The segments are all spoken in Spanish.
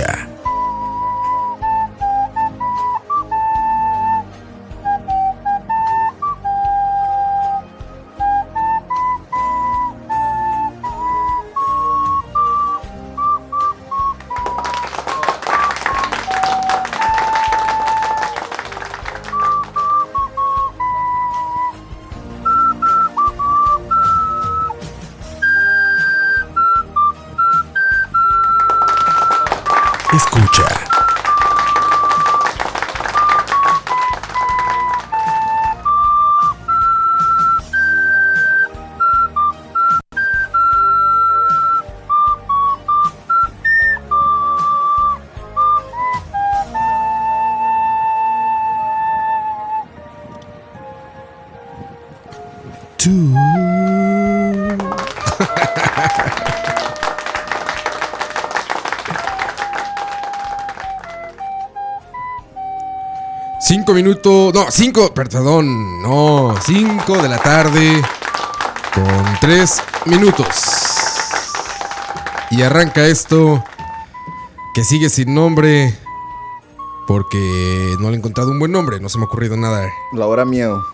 Escucha. 5 minutos, no, 5, perdón, no, 5 de la tarde con 3 minutos. Y arranca esto que sigue sin nombre porque no le he encontrado un buen nombre, no se me ha ocurrido nada. La hora miedo.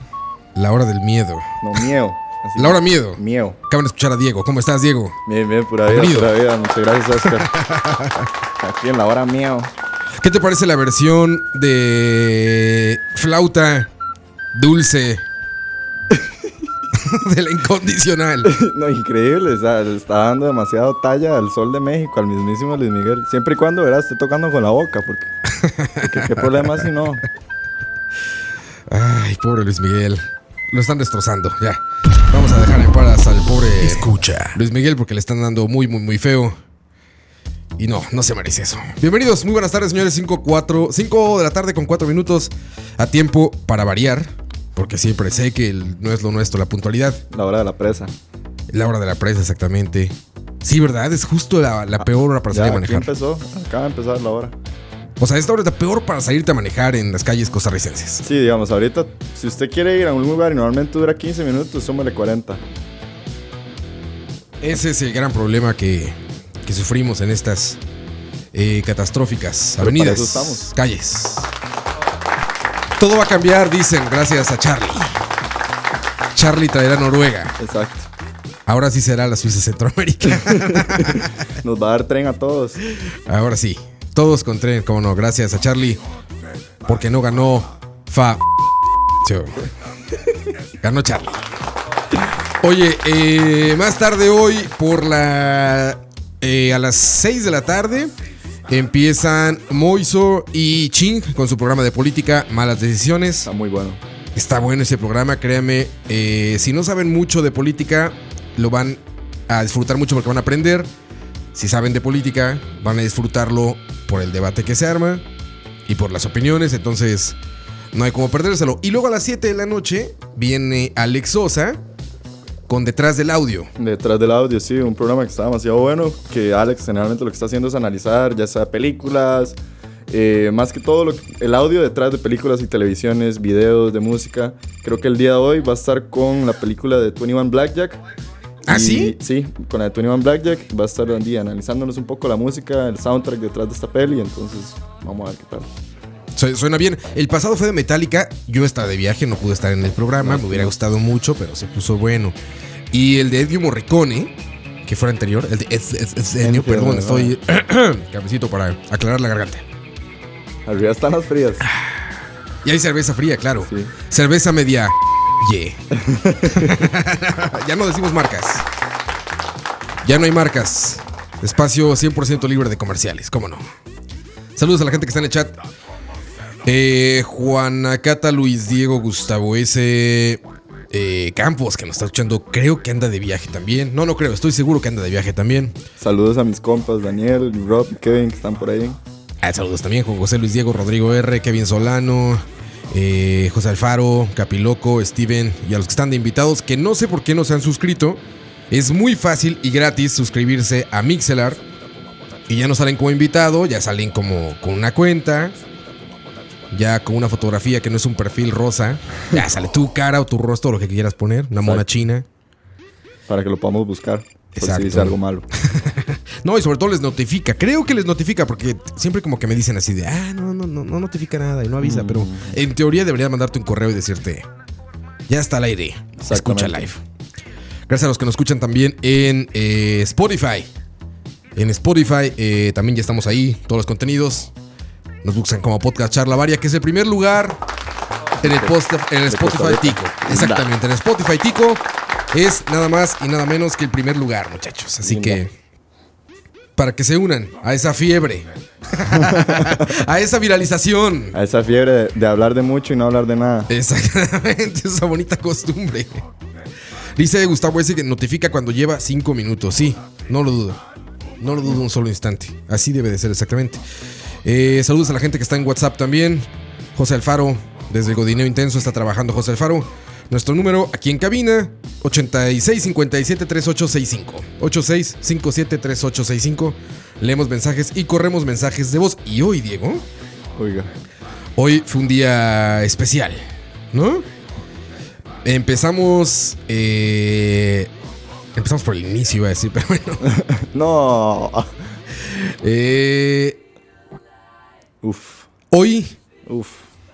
La hora del miedo. No, miedo. La hora miedo. Miedo. Acaban de escuchar a Diego. ¿Cómo estás, Diego? Bien, bien, pura vida, pura vida. Muchas gracias, Oscar. Aquí en la hora miedo. ¿Qué te parece la versión de flauta dulce de la incondicional? No, increíble. o sea, le está dando demasiado talla al sol de México, al mismísimo Luis Miguel. Siempre y cuando, verás, esté tocando con la boca, porque, porque qué problema si no. Ay, pobre Luis Miguel. Lo están destrozando, ya. Vamos a dejar en paz al pobre Escucha. Luis Miguel porque le están dando muy, muy, muy feo. Y no, no se merece eso. Bienvenidos, muy buenas tardes, señores. 5, 4, 5 de la tarde con 4 minutos a tiempo para variar. Porque siempre sé que el- no es lo nuestro la puntualidad. La hora de la presa. La hora de la presa, exactamente. Sí, ¿verdad? Es justo la, la peor hora para Ya, salir a aquí manejar. empezó. Acaba de empezar la hora. O sea, esta hora es la peor para salirte a manejar en las calles costarricenses. Sí, digamos, ahorita, si usted quiere ir a un lugar y normalmente dura 15 minutos, súmale 40. Ese es el gran problema que, que sufrimos en estas eh, catastróficas Pero avenidas, calles. Todo va a cambiar, dicen, gracias a Charlie. Charlie traerá Noruega. Exacto. Ahora sí será la Suiza Centroamérica. Nos va a dar tren a todos. Ahora sí. Todos con tren, como no. Gracias a Charlie. Porque no ganó Fa. Ganó Charlie. Oye, eh, más tarde hoy, por la. Eh, a las 6 de la tarde, empiezan Moiso y Ching con su programa de política, Malas Decisiones. Está muy bueno. Está bueno ese programa, créanme. eh, si no saben mucho de política, lo van a disfrutar mucho porque van a aprender. Si saben de política, van a disfrutarlo por el debate que se arma. y por las opiniones, entonces no hay como perdérselo. Y luego a las 7 de la noche viene Alex Sosa con Detrás del Audio. Detrás del audio, sí, un programa que está demasiado bueno, que Alex generalmente lo que está haciendo es analizar ya sea películas, eh, más que todo lo que- el audio detrás de películas y televisiones, videos de música. Creo que el día de hoy va a estar con la película de 21 Blackjack. ¿Ah, Y- sí? Sí, con la de 21 Blackjack va a estar un día analizándonos un poco la música, el soundtrack detrás de esta peli, entonces vamos a ver qué tal. Su- Suena bien. El pasado fue de Metallica. Yo estaba de viaje, no pude estar en el programa. Me hubiera gustado mucho, pero se puso bueno. Y el de Edgy Morricone, que fue el anterior. El de Ennio, perdón, estoy. Cafecito para aclarar la garganta. Arriba están las frías. Y hay cerveza fría, claro. Sí. Cerveza media. Yeah. ya no decimos marcas. Ya no hay marcas. Espacio 100% libre de comerciales, cómo no. Saludos a la gente que está en el chat. Eh, Juana Cata, Luis Diego, Gustavo S. eh, Campos, que nos está escuchando, creo que anda de viaje también. No, no creo, estoy seguro que anda de viaje también. Saludos a mis compas, Daniel, Rob y Kevin, que están por ahí. Ah, saludos también, Juan José Luis Diego, Rodrigo R, Kevin Solano, eh, José Alfaro, Capiloco, Steven y a los que están de invitados, que no sé por qué no se han suscrito. Es muy fácil y gratis suscribirse a Mixelar. Y ya no salen como invitado, ya salen como con una cuenta. Ya con una fotografía que no es un perfil rosa. Ya sale tu cara o tu rostro, lo que quieras poner. Una mona china. Para que lo podamos buscar. Por Exacto. si dice algo malo. No, y sobre todo les notifica. Creo que les notifica porque siempre como que me dicen así de, ah, no, no, no, no notifica nada y no avisa. Mm. Pero en teoría debería mandarte un correo y decirte, ya está al aire. Escucha live. Gracias a los que nos escuchan también en eh, Spotify. En Spotify eh, también ya estamos ahí, todos los contenidos. Nos buscan como Podcast Charla Varia, que es el primer lugar en el, post, en el Spotify. Tico. Exactamente, en el Spotify Tico es nada más y nada menos que el primer lugar, muchachos. Así que para que se unan a esa fiebre, a esa viralización. A esa fiebre de, de hablar de mucho y no hablar de nada. Exactamente, esa bonita costumbre. Dice Gustavo ese que notifica cuando lleva cinco minutos. Sí, no lo dudo. No lo dudo un solo instante. Así debe de ser exactamente. Eh, saludos a la gente que está en WhatsApp también. José Alfaro, desde el Godineo Intenso, está trabajando José Alfaro. Nuestro número aquí en cabina, 8657-3865. 8657-3865. Leemos mensajes y corremos mensajes de voz. Y hoy, Diego, Oiga. Hoy fue un día especial, ¿no? Empezamos. eh, empezamos por el inicio, iba a decir, pero bueno. No. Eh, Uf. hoy Uf.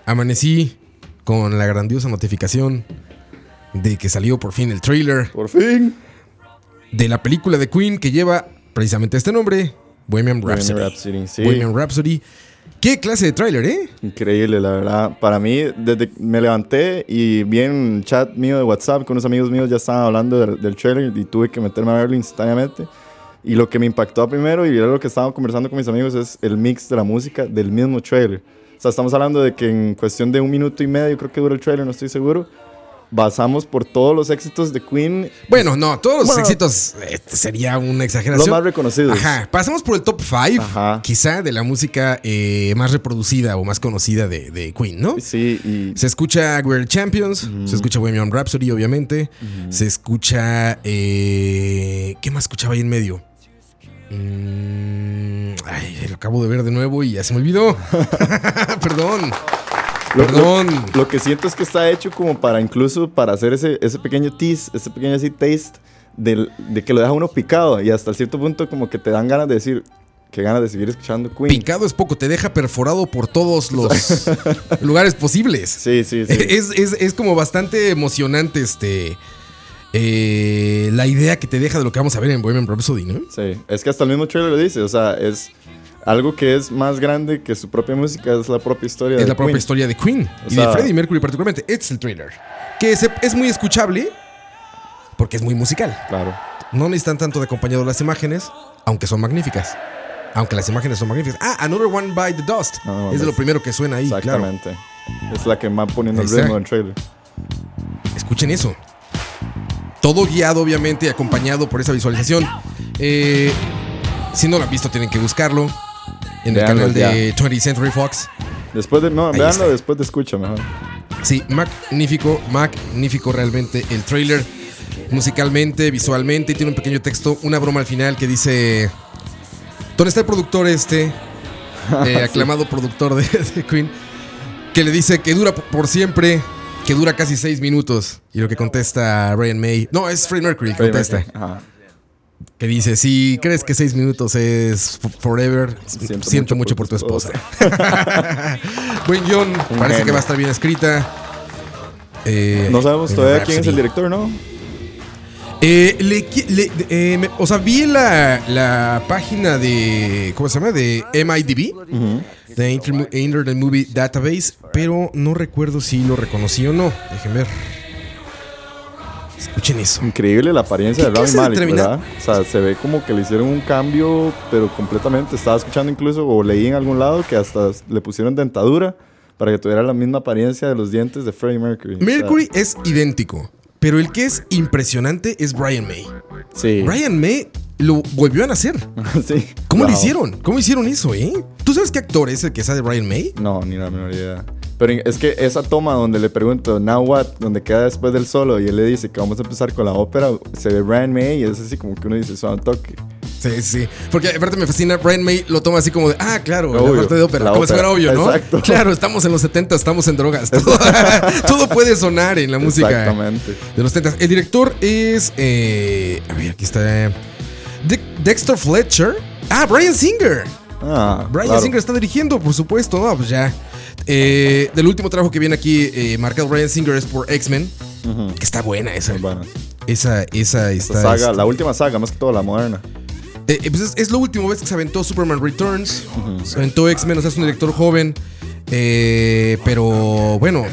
amanecí con la grandiosa notificación de que salió por fin el trailer Por fin. de la película de Queen que lleva precisamente este nombre: Bohemian Rhapsody. Bohemian Rhapsody, sí. Bohemian Rhapsody. ¿Qué clase de trailer, eh? Increíble, la verdad. Para mí, desde que me levanté y vi en el chat mío de WhatsApp con unos amigos míos ya estaban hablando del, del trailer y tuve que meterme a verlo instantáneamente. Y lo que me impactó primero y era lo que estaba conversando con mis amigos es el mix de la música del mismo trailer. O sea, estamos hablando de que en cuestión de un minuto y medio, creo que dura el trailer, no estoy seguro, basamos por todos los éxitos de Queen, Bueno, no, todos los Bueno. éxitos eh, sería una los exageración. más reconocidos. Ajá, pasamos por el top 5, Ajá. quizá, de la música eh, más reproducida o más conocida de, de Queen, ¿no? Sí, y Se escucha We're Champions, se escucha Bohemian Rhapsody, obviamente. Se escucha. eh, ¿Qué más escuchaba ahí en medio? Mm, ay, lo acabo de ver de nuevo y ya se me olvidó. Perdón. Lo- Perdón. Lo, que siento es que está hecho como para incluso para hacer ese, ese pequeño tease, ese pequeño así taste del- de que lo deja uno picado y hasta cierto punto como que te dan ganas de decir que ganas de seguir escuchando Queen. Picado es poco, te deja perforado por todos los lugares posibles. Sí, sí, sí. Es, es- es como bastante emocionante este. Eh, la idea que te deja de lo que vamos a ver en Bohemian Rhapsody, ¿no? Sí, es que hasta el mismo trailer lo dice, o sea, es algo que es más grande que su propia música, es la propia historia Es de la propia Queen. historia de Queen O y sea- de Freddie Mercury particularmente. Este es el trailer. Que es muy escuchable porque es muy musical. Claro. No necesitan tanto de acompañado las imágenes, aunque son magníficas. Aunque las imágenes son magníficas. Ah, Another One by the Dust. Ah, es de lo primero que suena ahí, claro. Exactamente. Es la que va poniendo el ritmo del trailer. Escuchen eso. Todo guiado, obviamente, y acompañado por esa visualización. Eh, si no lo han visto, tienen que buscarlo en el canal de ya. 20th Century Fox. Después de, no, está. después de escucha mejor. Sí, magnífico, magnífico realmente el trailer. Musicalmente, visualmente, y tiene un pequeño texto, una broma al final que dice... ¿Dónde está el productor este? eh, aclamado productor de, de Queen. Que le dice que dura por siempre, que dura casi seis minutos. Y lo que contesta Brian May... No, es Freddie Mercury que contesta. Ajá. Que dice, si crees que seis minutos es forever, siento, mucho, por tu esposa. Buen guion, parece que va a estar bien escrita. Eh, No sabemos todavía quién es el director, ¿no? Eh, le qui- le- eh, me- o sea, vi la, la página de, ¿cómo se llama? De MIDB, de Inter- Internet Movie Database, pero no recuerdo si lo reconocí o no. Dejen ver. Escuchen eso. Increíble la apariencia ¿Qué de Rami Malek, ¿verdad? O sea, se ve como que le hicieron un cambio, pero completamente. Estaba escuchando incluso, o leí en algún lado, que hasta le pusieron dentadura para que tuviera la misma apariencia de los dientes de Freddie Mercury. O sea, Mercury es idéntico, pero el que es impresionante es Brian May. sí. Brian May lo volvió a nacer. sí. ¿Cómo lo Wow. hicieron? ¿Cómo hicieron eso, eh? ¿Tú sabes qué actor es el que sale de Brian May? No, ni la menor idea. Pero es que esa toma donde le pregunto, now what, donde queda después del solo y él le dice que vamos a empezar con la ópera, se ve Brian May y es así como que uno dice, suena un toque. Sí, sí. Porque aparte me fascina, Brian May lo toma así como de, ah, claro, Obvio, la parte de ópera. como si fuera obvio, ¿no? Exacto. Claro, estamos en los 70, estamos en drogas. Todo, todo puede sonar en la música Exactamente. de los 70. El director es, eh, a ver, aquí está. De- Dexter Fletcher. Ah, Brian Singer. Ah, Brian claro. Singer está dirigiendo, por supuesto. No, pues ya. Eh, del último trabajo que viene aquí eh, marcado Brian Singer es por X-Men. Que está buena esa. Esa, esa está. saga, la última saga, más que todo la moderna. Eh, eh, pues es, es lo último vez que se aventó Superman Returns. Se aventó X-Men, o sea, es un director joven. Eh, pero bueno,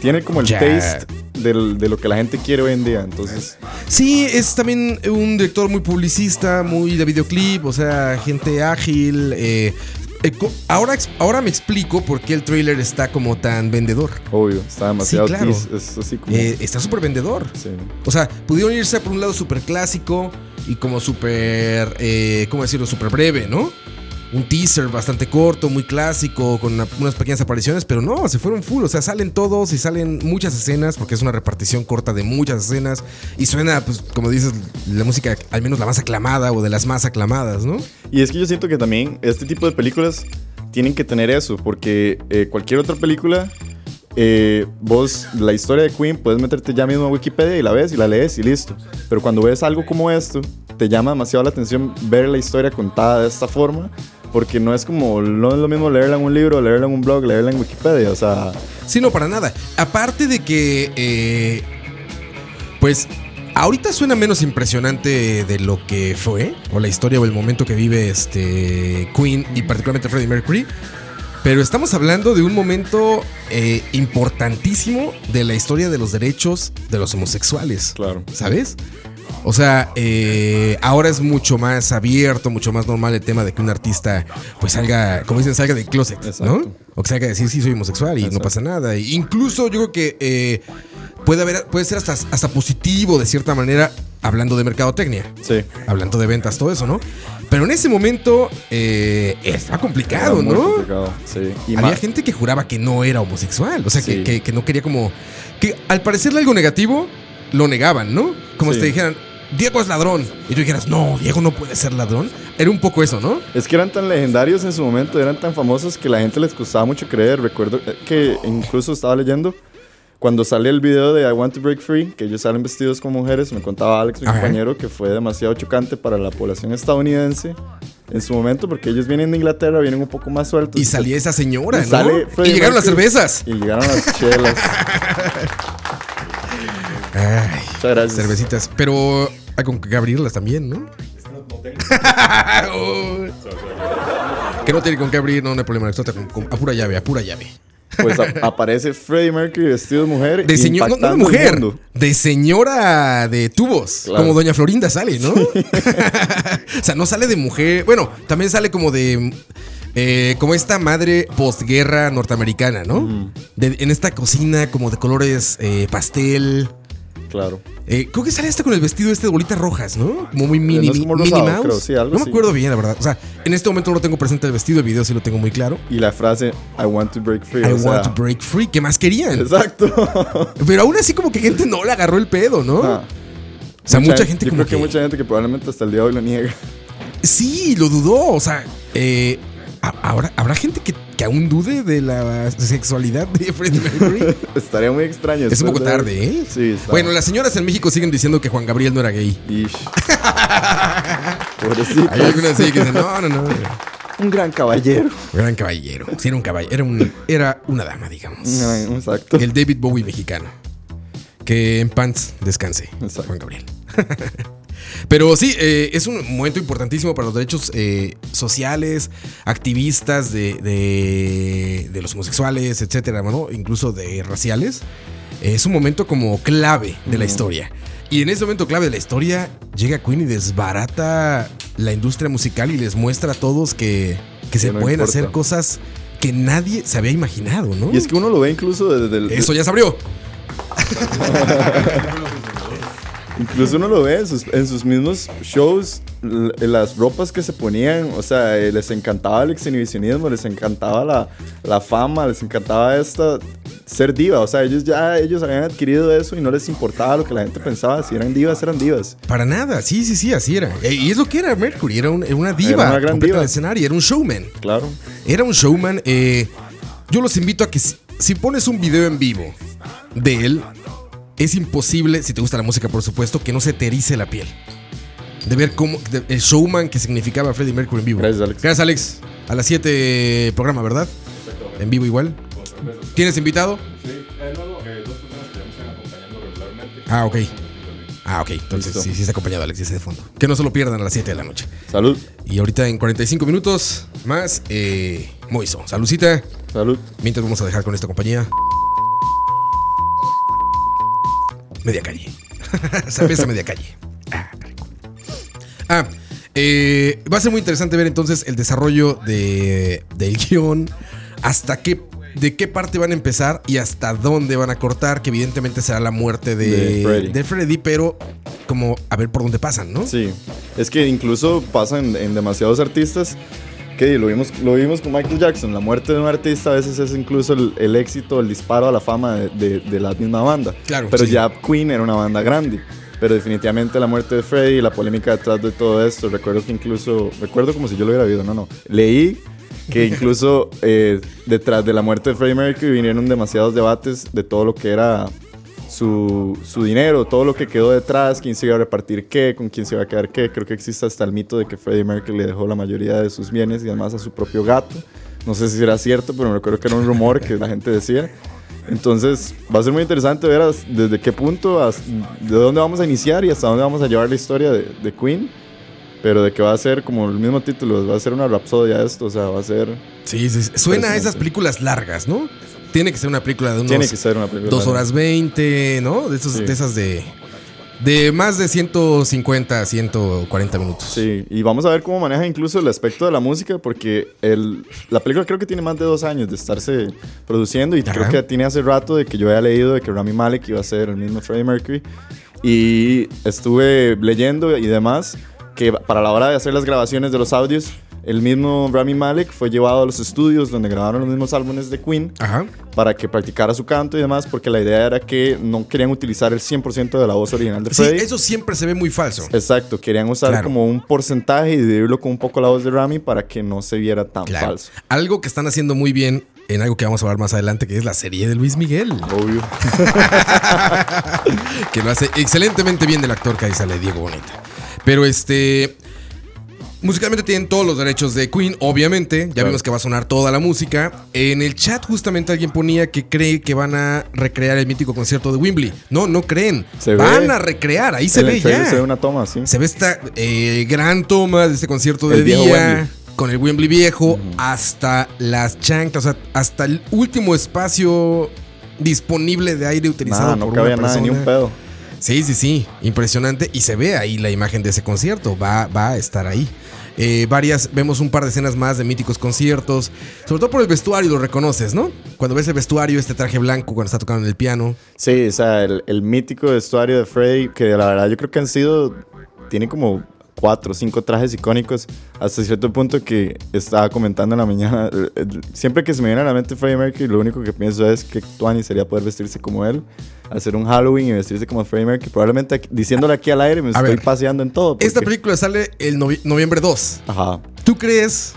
Tiene como el Ya. taste del- de lo que la gente quiere hoy en día. Entonces, sí, es también un director muy publicista, muy de videoclip, o sea, gente ágil. eh, ahora, ex- ahora me explico por qué el trailer está como tan vendedor. obvio, está demasiado claro. tease, Es así como. Eh, está súper vendedor. sí. O sea, pudieron irse por un lado súper clásico y como súper, eh, ¿cómo decirlo? Súper breve, ¿no? Un teaser bastante corto, muy clásico, con una- unas pequeñas apariciones, pero no, se fueron full. O sea, salen todos y salen muchas escenas, porque es una repartición corta de muchas escenas. Y suena, pues, como dices, la música, al menos la más aclamada o de las más aclamadas, ¿no? Y es que yo siento que también este tipo de películas tienen que tener eso, porque eh, cualquier otra película, eh, vos, la historia de Queen, puedes meterte ya mismo a Wikipedia y la ves y la lees y listo. Pero cuando ves algo como esto, te llama demasiado la atención ver la historia contada de esta forma, porque no es como, no es lo mismo leerla en un libro, leerla en un blog, leerla en Wikipedia, o sea, Sí, no, para nada. Aparte de que, eh, pues, ahorita suena menos impresionante de lo que fue, o la historia o el momento que vive este Queen y particularmente Freddie Mercury. Pero estamos hablando de un momento eh, importantísimo de la historia de los derechos de los homosexuales. claro. ¿Sabes? O sea, eh, ahora es mucho más abierto, mucho más normal el tema de que un artista, pues salga, como dicen, salga del closet, ¿no? O que salga a decir, sí, soy homosexual y no pasa nada. E incluso yo creo que eh, puede, haber, puede ser hasta, hasta positivo de cierta manera, hablando de mercadotecnia, Sí. hablando de ventas, todo eso, ¿no? Pero en ese momento eh, está complicado, muy ¿no? complicado, sí. Y Había más- gente que juraba que no era homosexual. O sea, que, que- que no quería como. Que al parecerle algo negativo, lo negaban, ¿no? Como Sí. si te dijeran, Diego es ladrón. Y tú dijeras, no, Diego no puede ser ladrón. Era un poco eso, ¿no? Es que eran tan legendarios en su momento, eran tan famosos que la gente les costaba mucho creer. Recuerdo eh, que incluso estaba leyendo cuando sale el video de I Want to Break Free, que ellos salen vestidos como mujeres, me contaba Alex, mi Ajá. compañero, que fue demasiado chocante para la población estadounidense en su momento, porque ellos vienen de Inglaterra, vienen un poco más sueltos. Y salía esa señora, Y ¿no? sale Y llegaron las Mercury. cervezas. Y llegaron las chelas. Ay, Muchas gracias. cervecitas. Pero hay con que abrirlas también, ¿no? Uy. que no tiene con qué abrir, no, no hay problema. Explota con, con- a pura llave, a pura llave. Pues a- aparece Freddie Mercury vestido de mujer. De señor, no, no de impactando el mujer, mundo. de señora de tubos, Claro. como Doña Florinda sale, ¿no? o sea, no sale de mujer, bueno, también sale como de, eh, como esta madre postguerra norteamericana, ¿no? De- en esta cocina como de colores eh, pastel, Claro. Eh, creo que sale hasta con el vestido este de bolitas rojas, ¿no? Como muy mini, No como rosado, Mouse. creo, sí, algo no me acuerdo bien, la verdad. O sea, en este momento no lo tengo presente el vestido, el video sí lo tengo muy claro. Y la frase, I want to break free. I sea, want to break free. ¿Qué más querían? Exacto. Pero aún así como que gente no le agarró el pedo, ¿no? Ah. O sea, mucha, gente yo como creo que, mucha gente que probablemente hasta el día de hoy lo niega. Sí, lo dudó. O sea, eh, ahora, ¿habrá gente que, que aún dude de la sexualidad de Freddie Mercury? Estaría muy extraño. es un poco de- tarde, ¿eh? Sí, está. Bueno, las señoras en México siguen diciendo que Juan Gabriel no era gay. Ish. Hay algunas sí que dicen, no, no, no. Un gran caballero. Gran caballero. Sí, era un caballero. Era, un- era una dama, digamos. Ah, Exacto. El David Bowie mexicano. Que en pants descanse, Exacto. Juan Gabriel. Pero sí, eh, es un momento importantísimo para los derechos eh, sociales, activistas de, de- de los homosexuales, etcétera, ¿no? incluso de raciales. Eh, es un momento como clave de la historia. Y en ese momento clave de la historia llega Queen y desbarata la industria musical y les muestra a todos que, que se no pueden importa. hacer cosas que nadie se había imaginado, ¿no? Y es que uno lo ve incluso desde el. Eso ya se abrió. Incluso uno lo ve en sus, en sus mismos shows, las ropas que se ponían, o sea, eh, les encantaba el exhibicionismo, les encantaba la, la fama, les encantaba esta ser diva, o sea, ellos ya ellos habían adquirido eso y no les importaba lo que la gente pensaba, si eran divas, eran divas. Para nada, sí, sí, sí, así era. E- Y es lo que era Mercury, era, un- era una diva. Era una gran diva. del escenario, era un showman. Claro. Era un showman. eh, yo los invito a que si, si pones un video en vivo de él, es imposible, si te gusta la música, por supuesto, que no se te erice la piel. De ver cómo de- el showman que significaba Freddie Mercury en vivo. Gracias, Alex. Gracias, Alex. A las 7 programa, ¿verdad? En vivo igual. ¿Tienes invitado? Ah, ok. Ah, ok. Entonces Listo. sí, sí está acompañado Alex, dice de fondo. Que no se lo pierdan a las 7 de la noche. Salud. Y ahorita en 45 minutos más, eh, Moiso. Saludcita. Salud. Mientras vamos a dejar con esta compañía. Media calle. Cerveza media calle. Ah, rico. Ah, eh, va a ser muy interesante ver entonces el desarrollo de, del guion. Hasta qué. De qué parte van a empezar y hasta dónde van a cortar, que evidentemente será la muerte de, De Freddy. de Freddy, pero como a ver por dónde pasan, ¿no? Sí, es que incluso pasa en, en demasiados artistas que lo vimos, lo vimos con Michael Jackson. La muerte de un artista a veces es incluso el, el éxito, el disparo a la fama de, de- de la misma banda. Claro, Pero sí. ya Queen era una banda grande. Pero definitivamente la muerte de Freddie y la polémica detrás de todo esto. Recuerdo que incluso, recuerdo como si yo lo hubiera visto, no, no. Leí que incluso eh, detrás de la muerte de Freddie Mercury vinieron demasiados debates de todo lo que era su, su dinero, todo lo que quedó detrás, quién se iba a repartir qué, con quién se iba a quedar qué. Creo que existe hasta el mito de que Freddie Mercury le dejó la mayoría de sus bienes y además a su propio gato. No sé si era cierto, pero me recuerdo que era un rumor que la gente decía. Entonces va a ser muy interesante ver desde qué punto, de dónde vamos a iniciar y hasta dónde vamos a llevar la historia de, de Queen. Pero de que va a ser, como el mismo título, va a ser una rapsodia esto, o sea, va a ser... Sí, sí, sí. Suena a esas películas largas, ¿no? Tiene que ser una película de unos tiene que ser una película. dos horas 20, ¿no? De, esos, Sí. de esas de. De más de 150 a 140 minutos. Sí, y vamos a ver cómo maneja incluso el aspecto de la música, porque el, la película creo que tiene más de dos años de estarse produciendo y Ajá. creo que tiene hace rato de que yo había leído de que Rami Malek iba a ser el mismo Freddie Mercury y estuve leyendo y demás que para la hora de hacer las grabaciones de los audios, el mismo Rami Malek fue llevado a los estudios donde grabaron los mismos álbumes de Queen Ajá. para que practicara su canto y demás, porque la idea era que no querían utilizar el 100% de la voz original de Sí, Freddie. eso siempre se ve muy falso. Exacto, querían usar Claro. como un porcentaje y dividirlo con un poco la voz de Rami para que no se viera tan Claro. falso. Algo que están haciendo muy bien en algo que vamos a hablar más adelante, que es la serie de Luis Miguel. Obvio. que lo hace excelentemente bien del actor que ahí sale, Diego Bonita. Pero este. Musicalmente tienen todos los derechos de Queen, obviamente. Ya Claro. vimos que va a sonar toda la música. En el chat, justamente alguien ponía que cree que van a recrear el mítico concierto de Wembley. No, no creen. Se van ve. a recrear, ahí se ve ya. se ve una toma así. Se ve esta eh, gran toma de este concierto de El día. Wembley. Con el Wembley viejo hasta las chanclas, o sea, hasta el último espacio disponible de aire utilizado Nada, no por cabía una nada, ni un pedo. Sí, sí, sí, impresionante. Y se ve ahí la imagen de ese concierto, va, va a estar ahí. Eh, varias, vemos un par de escenas más de míticos conciertos. Sobre todo por el vestuario, lo reconoces, ¿no? Cuando ves el vestuario, este traje blanco cuando está tocando el piano. Sí, o sea, el, el mítico vestuario de Freddy, que la verdad yo creo que han sido. Tiene como cuatro o cinco trajes icónicos hasta cierto punto que estaba comentando en la mañana. Siempre que se me viene a la mente Freddie Mercury, lo único que pienso es que Tuani sería poder vestirse como él, hacer un Halloween y vestirse como Freddie Mercury. Probablemente aquí- diciéndolo aquí al aire me A estoy ver, paseando en todo. Esta porque- película sale el novi- noviembre 2. Ajá. ¿Tú crees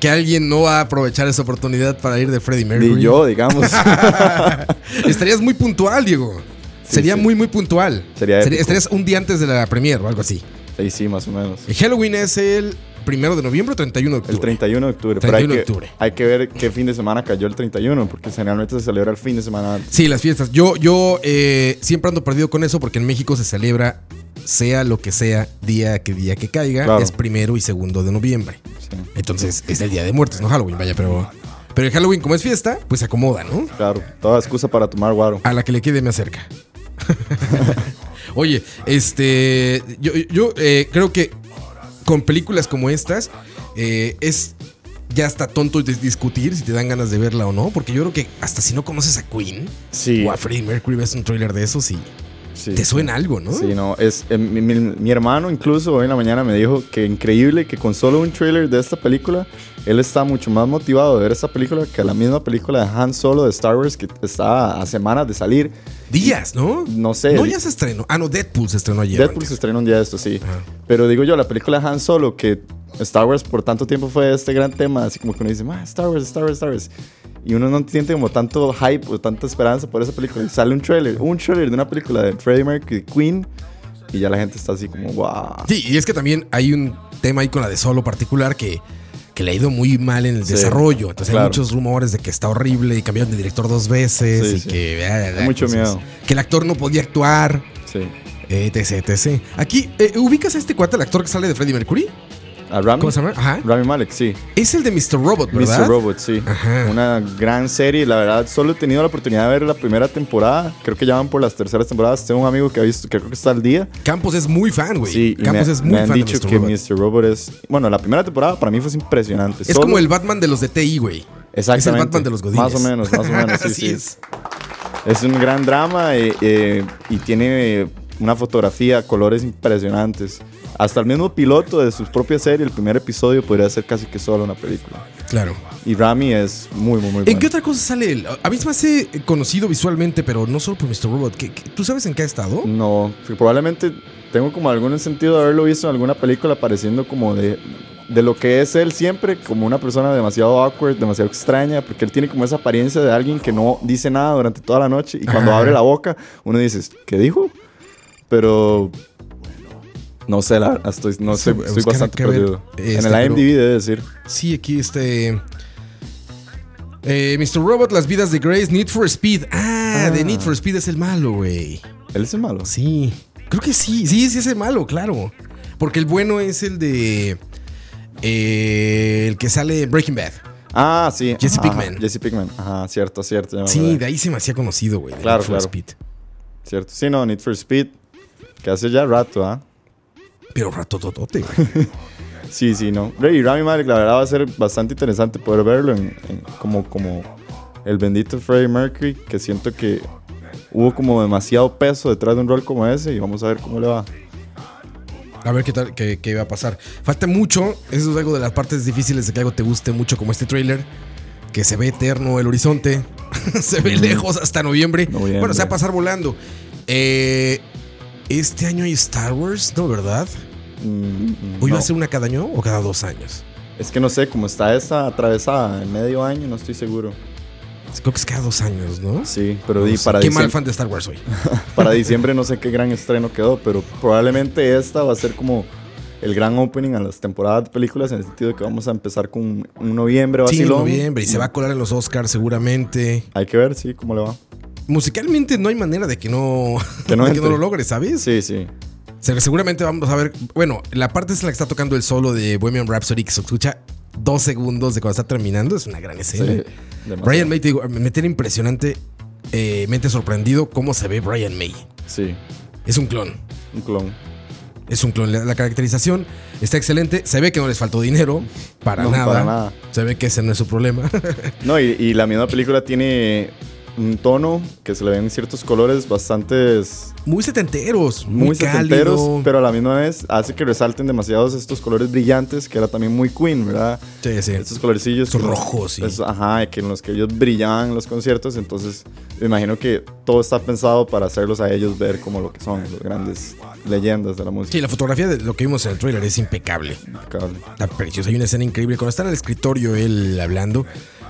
que alguien no va a aprovechar esa oportunidad para ir de Freddie Mercury? Ni yo, digamos. Estarías muy puntual, Diego. Sería sí. muy, muy puntual. Sería estarías un día antes de la premiere o algo así. Sí, sí, más o menos. Halloween es el primero de noviembre o 31 de octubre. El 31 de octubre. 31 de pero hay octubre. Que, hay que ver qué fin de semana cayó el 31, porque generalmente se celebra el fin de semana antes. Sí, las fiestas. Yo, yo eh, siempre ando perdido con eso porque en México se celebra, sea lo que sea, día que día que caiga, Claro. es primero y segundo de noviembre. Sí, Entonces es el día de muertos, no Halloween, vaya, pero. Pero el Halloween, como es fiesta, pues se acomoda, ¿no? claro. Toda excusa para tomar guaro. A la que le quede más cerca. Oye, este. Yo, yo, eh, creo que con películas como estas eh, es. Ya está tonto dis- discutir si te dan ganas de verla o no, porque yo creo que hasta si no conoces a Queen Sí. o a Freddie Mercury ves un tráiler de esos y sí. te suena algo, ¿no? Sí, no, es, eh, mi, mi- mi hermano incluso hoy en la mañana me dijo que increíble que con solo un trailer de esta película, él está mucho más motivado de ver esta película que la misma película de Han Solo de Star Wars que está a semanas de salir. Días, ¿no? No sé. No, ya se estrenó. Ah, no, Deadpool se estrenó ayer. Deadpool se estrena un día de esto, sí. Pero digo yo, la película de Han Solo, que Star Wars por tanto tiempo fue este gran tema, así como que uno dice, "Ah, Star Wars, Star Wars, Star Wars. Y uno no siente como tanto hype o tanta esperanza por esa película. Y sale un trailer, un trailer de una película de Freddie Mercury, Queen, y ya la gente está así como, wow. Sí, y es que también hay un tema ahí con la de Solo particular que, que le ha ido muy mal en el Sí, desarrollo. Entonces hay muchos rumores de que está horrible y cambiaron de director dos veces Sí, y sí. que... mucho miedo. Que el actor no podía actuar, Sí. etc, etc. Aquí, eh, ¿ubicas a este cuate, el actor que sale de Freddie Mercury? ¿A Rami? ¿Cómo se llama? Ajá. Rami Malek, sí. Es el de Mr. Robot, ¿verdad? Mr. Robot, sí. Ajá. Una gran serie. La verdad, solo he tenido la oportunidad de ver la primera temporada. Creo que ya van por las terceras temporadas. Tengo un amigo que ha visto, que creo que está al día. Campos es muy fan, güey. Sí, Campos me, es muy me han fan dicho de Mr. que Robot. Mr. Robot es. Bueno, la primera temporada para mí fue impresionante. Es Solo- como el Batman de los de TI, güey. Exactamente. Es el Batman de los godines. Más o menos, más o menos. Sí, Así sí. es. Es un gran drama eh, eh, y tiene una fotografía, colores impresionantes. Hasta el mismo piloto de su propia serie, el primer episodio, podría ser casi que solo una película. Claro. Y Rami es muy, muy, muy ¿En bueno. qué otra cosa sale él? A mí se me hace conocido visualmente, pero no solo por Mr. Robot. ¿Qué- qué- ¿Tú sabes en qué ha estado? No, probablemente tengo como algún sentido de haberlo visto en alguna película pareciendo como de, de lo que es él siempre, como una persona demasiado awkward, demasiado extraña, porque él tiene como esa apariencia de alguien que no dice nada durante toda la noche y cuando Ajá. abre la boca uno dice, ¿qué dijo? Pero no sé, la, estoy, no Sí, sé, estoy bastante perdido. este, en el pero- IMDb debe decir. Sí, aquí este. eh, Mr. Robot, Las vidas de Grace, Need for Speed. Ah, Ah. de Need for Speed es el malo, güey. Él es el malo. Sí. Creo que sí. Sí, sí es el malo, claro. Porque el bueno es el de. eh, el que sale en Breaking Bad. Ah, sí. Jesse ajá, Pinkman. Jesse Pinkman. Ajá, cierto, cierto. Sí, de ahí se me hacía conocido, güey. Claro, Need for claro. Speed. Cierto. Sí, no, Need for Speed. Que hace ya rato, ¿ah? Pero ratototote, güey. Sí, sí, no. Y Rami Malek, la verdad, va a ser bastante interesante poder verlo en, en- como, como el bendito Freddie Mercury, que siento que hubo como demasiado peso detrás de un rol como ese y vamos a ver cómo le va. A ver qué tal, qué, qué va a pasar. Falta mucho. Eso es algo de las partes difíciles de que algo te guste mucho, como este tráiler. Que se ve eterno el horizonte. se ve lejos hasta noviembre. Noviembre. Bueno, se va a pasar volando. Eh, este año hay Star Wars, ¿no? ¿Verdad? Mm, ¿O iba no. a ser una cada año o cada dos años? Es que no sé, como está esta atravesada en medio año, no estoy seguro. Creo que es cada dos años, ¿no? Sí, pero di, para, Qué mal diciembre, fan de Star Wars hoy. para diciembre no sé qué gran estreno quedó, pero probablemente esta va a ser como el gran opening a las temporadas de películas en el sentido de que vamos a empezar con un noviembre Sí, vacilón. noviembre. Y se va a colar en los Oscars seguramente. Hay que ver, sí, cómo le va. Musicalmente no hay manera de que no, Que no de que no lo logre, ¿sabes? Sí, sí. O sea, seguramente vamos a ver. Bueno, la parte es la que está tocando el solo de Bohemian Rhapsody, que se escucha dos segundos de cuando está terminando. Es una gran sí escena. demasiado. Brian May, te digo, me tiene impresionante, eh, mente sorprendido cómo se ve Brian May. Sí, Es un clon. un clon. Es un clon. La, la caracterización está excelente. Se ve que no les faltó dinero. Para, No, nada. para nada. Se ve que ese no es su problema. No, y, y la misma película tiene un tono que se le ven ciertos colores bastantes muy setenteros. Muy, muy cálido. setenteros, pero a la misma vez hace que resalten demasiados estos colores brillantes, que era también muy Queen, ¿verdad? Sí, sí. Estos que- rojos, sí. esos- ajá, que en los que ellos brillaban en los conciertos, entonces me imagino que todo está pensado para hacerlos a ellos ver como lo que son, los grandes leyendas de la música. Sí, la fotografía de lo que vimos en el trailer es impecable. Impecable. Está precioso. Hay una escena increíble. Cuando está en el escritorio él hablando,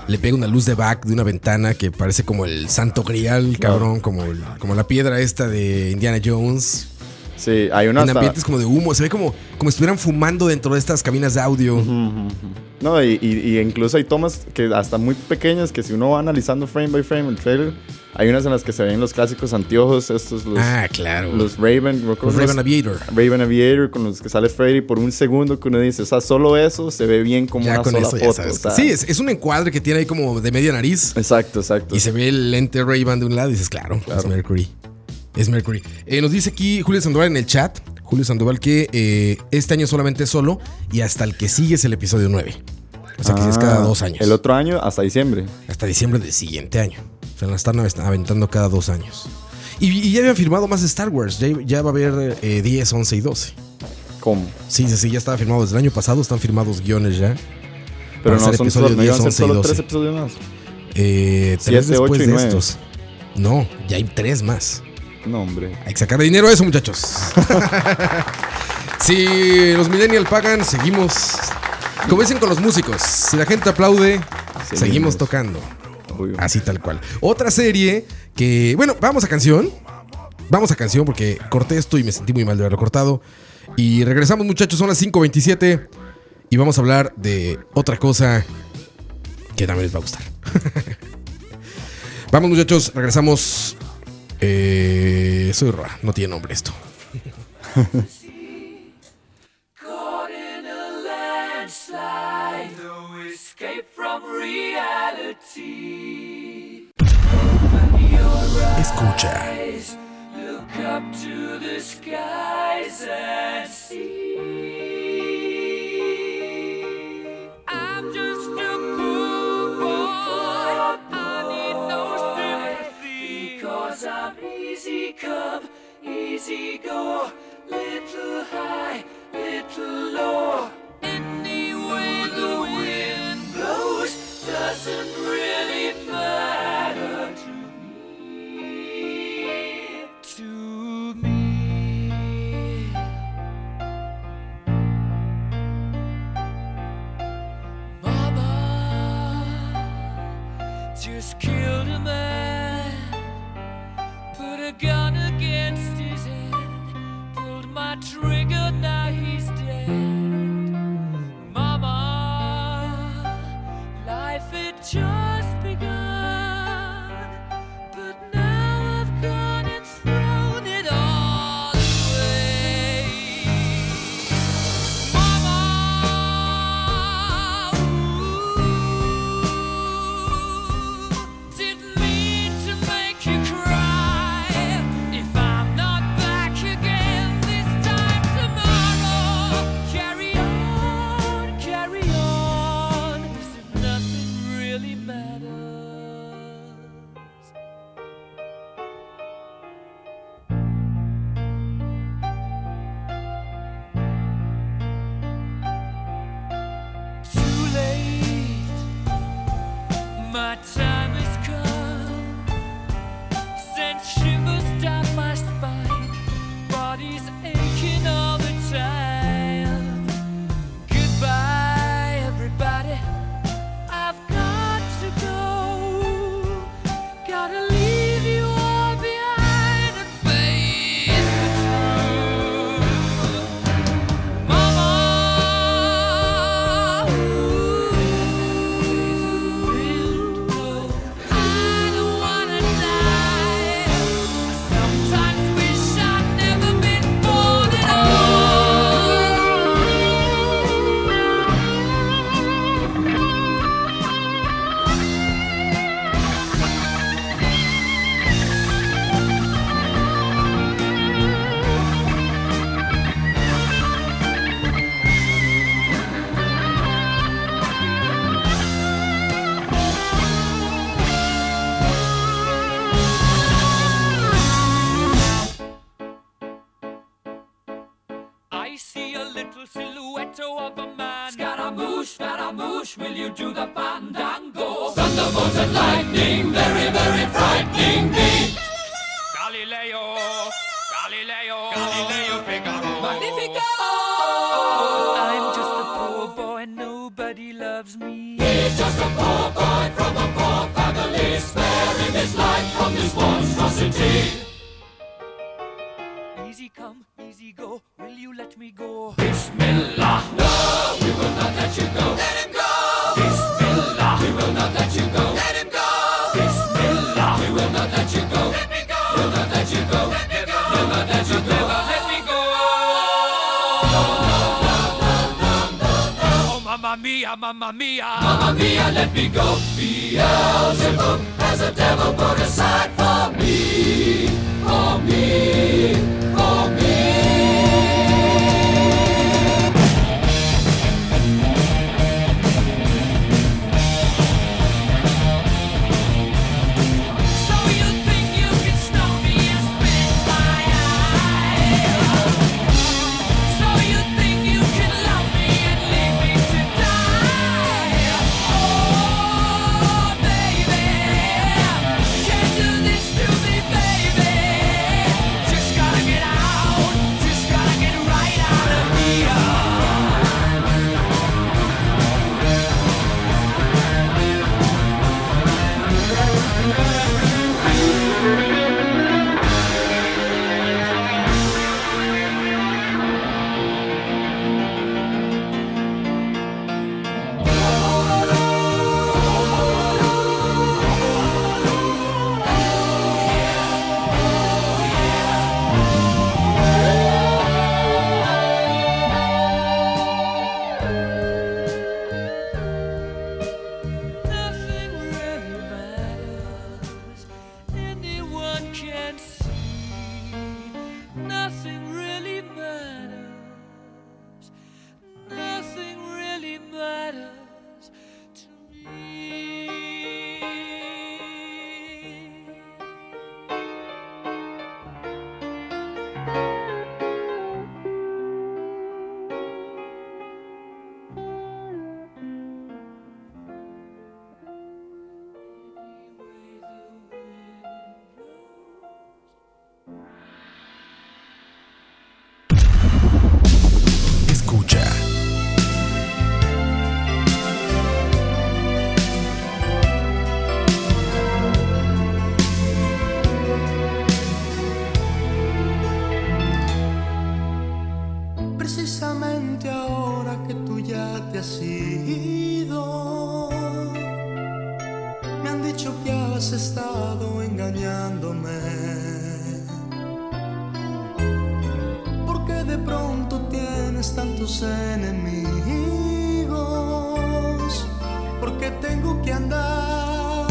le pega una luz de back de una ventana que parece como el santo grial, cabrón, como, el- como la piedra esta de Indiana Jones. Sí, hay una En hasta- ambientes como de humo. Se ve como, como si estuvieran fumando dentro de estas cabinas de audio. Ujú, ujú, ujú. No, y, y- y incluso hay tomas que hasta muy pequeñas que si uno va analizando frame by frame el trailer, hay unas en las que se ven los clásicos anteojos, estos los, ah, claro. los Raven. Los Raven Aviator. Raven Aviator con los que sale Freddy por un segundo que uno dice, o sea, solo eso se ve bien como Ya una con sola eso foto. ya sabes. o sea. Sí, es, es un encuadre que tiene ahí como de media nariz. Exacto, exacto. Y se ve el lente Ray-Ban de un lado y dices, claro, es Claro. Mercury. Es Mercury. Eh, nos dice aquí Julio Sandoval en el chat, Julio Sandoval, que eh, este año solamente es solo y hasta el que sigue es el episodio 9. O sea que sí es cada Ah, dos años. El otro año hasta diciembre. Hasta diciembre del siguiente año. O sea, la están av- aventando cada dos años. Y, y ya habían firmado más Star Wars. Ya, ya va a haber eh, 10, 11 y 12. ¿Cómo? Sí, sí, sí, ya estaba firmado desde el año pasado. Están firmados guiones ya. Pero no son solo, no 10, iban a ser 11 y solo 12. tres episodios más. Eh, después ocho y de nueve. estos. No, ya hay tres más. No, hombre. Hay que sacar dinero a eso, muchachos. si los millennials pagan, seguimos. Como dicen con los músicos, si la gente aplaude, seguimos, Seguimos. tocando. Obvio. Así tal cual. Otra serie que, bueno, vamos a canción. Vamos a canción porque corté esto y me sentí muy mal de haberlo cortado. Y regresamos, muchachos, son las 5:27 y vamos a hablar de otra cosa que también les va a gustar. vamos, muchachos, regresamos. Eh, soy Roa, no tiene nombre esto. Escucha. Look up to the skies and see. I'm easy come, easy go. Little high, little low.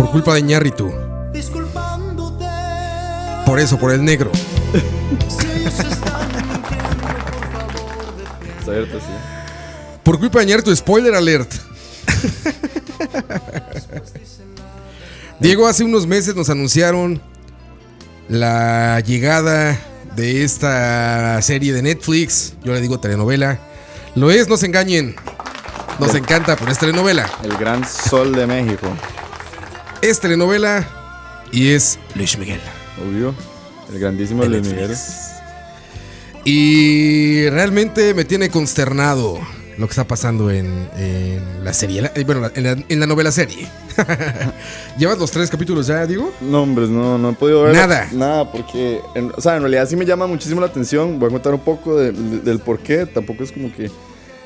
Por culpa de Ñarritu. disculpándote. Por eso, por el negro. Si ellos están mintiendo, por favor, defiende. Cierto, sí. Por culpa de Ñarritu, spoiler alert. Diego, hace unos meses nos anunciaron la llegada de esta serie de Netflix. Yo le digo telenovela. Lo es, no se engañen. Nos encanta, pero es telenovela. El gran sol de México. Es telenovela y es Luis Miguel. Obvio. El grandísimo Luis. Miguel. Y realmente me tiene consternado lo que está pasando en, en la serie. eh, bueno, en la, en la novela serie. ¿Llevas los tres capítulos ya, Diego? No, hombres, no, no he podido ver Nada. Nada, porque, en- o sea, en realidad sí me llama muchísimo la atención. Voy a contar un poco de- de- del por qué. Tampoco es como que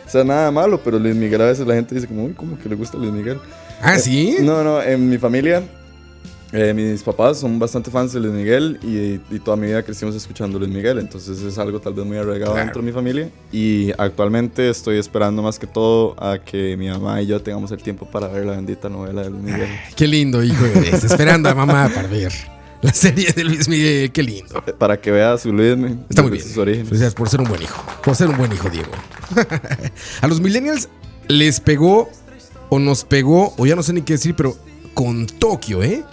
sea nada malo, pero Luis Miguel a veces la gente dice como, uy, ¿cómo que le gusta Luis Miguel? Ah, Eh, sí. No, no, en mi familia, eh, mis papás son bastante fans de Luis Miguel y, y toda mi vida crecimos escuchando Luis Miguel, entonces es algo tal vez muy arraigado Claro. dentro de mi familia. Y actualmente estoy esperando más que todo a que mi mamá y yo tengamos el tiempo para ver la bendita novela de Luis Miguel. Qué lindo, hijo Dios. Esperando a mamá para ver la serie de Luis Miguel. Qué lindo. Eh, Para que vea su Luis Está muy bien. sus orígenes. Felicidades por ser un buen hijo. Por ser un buen hijo, Diego. a los millennials les pegó o nos pegó, o ya no sé ni qué decir, pero con Tokio, ¿eh?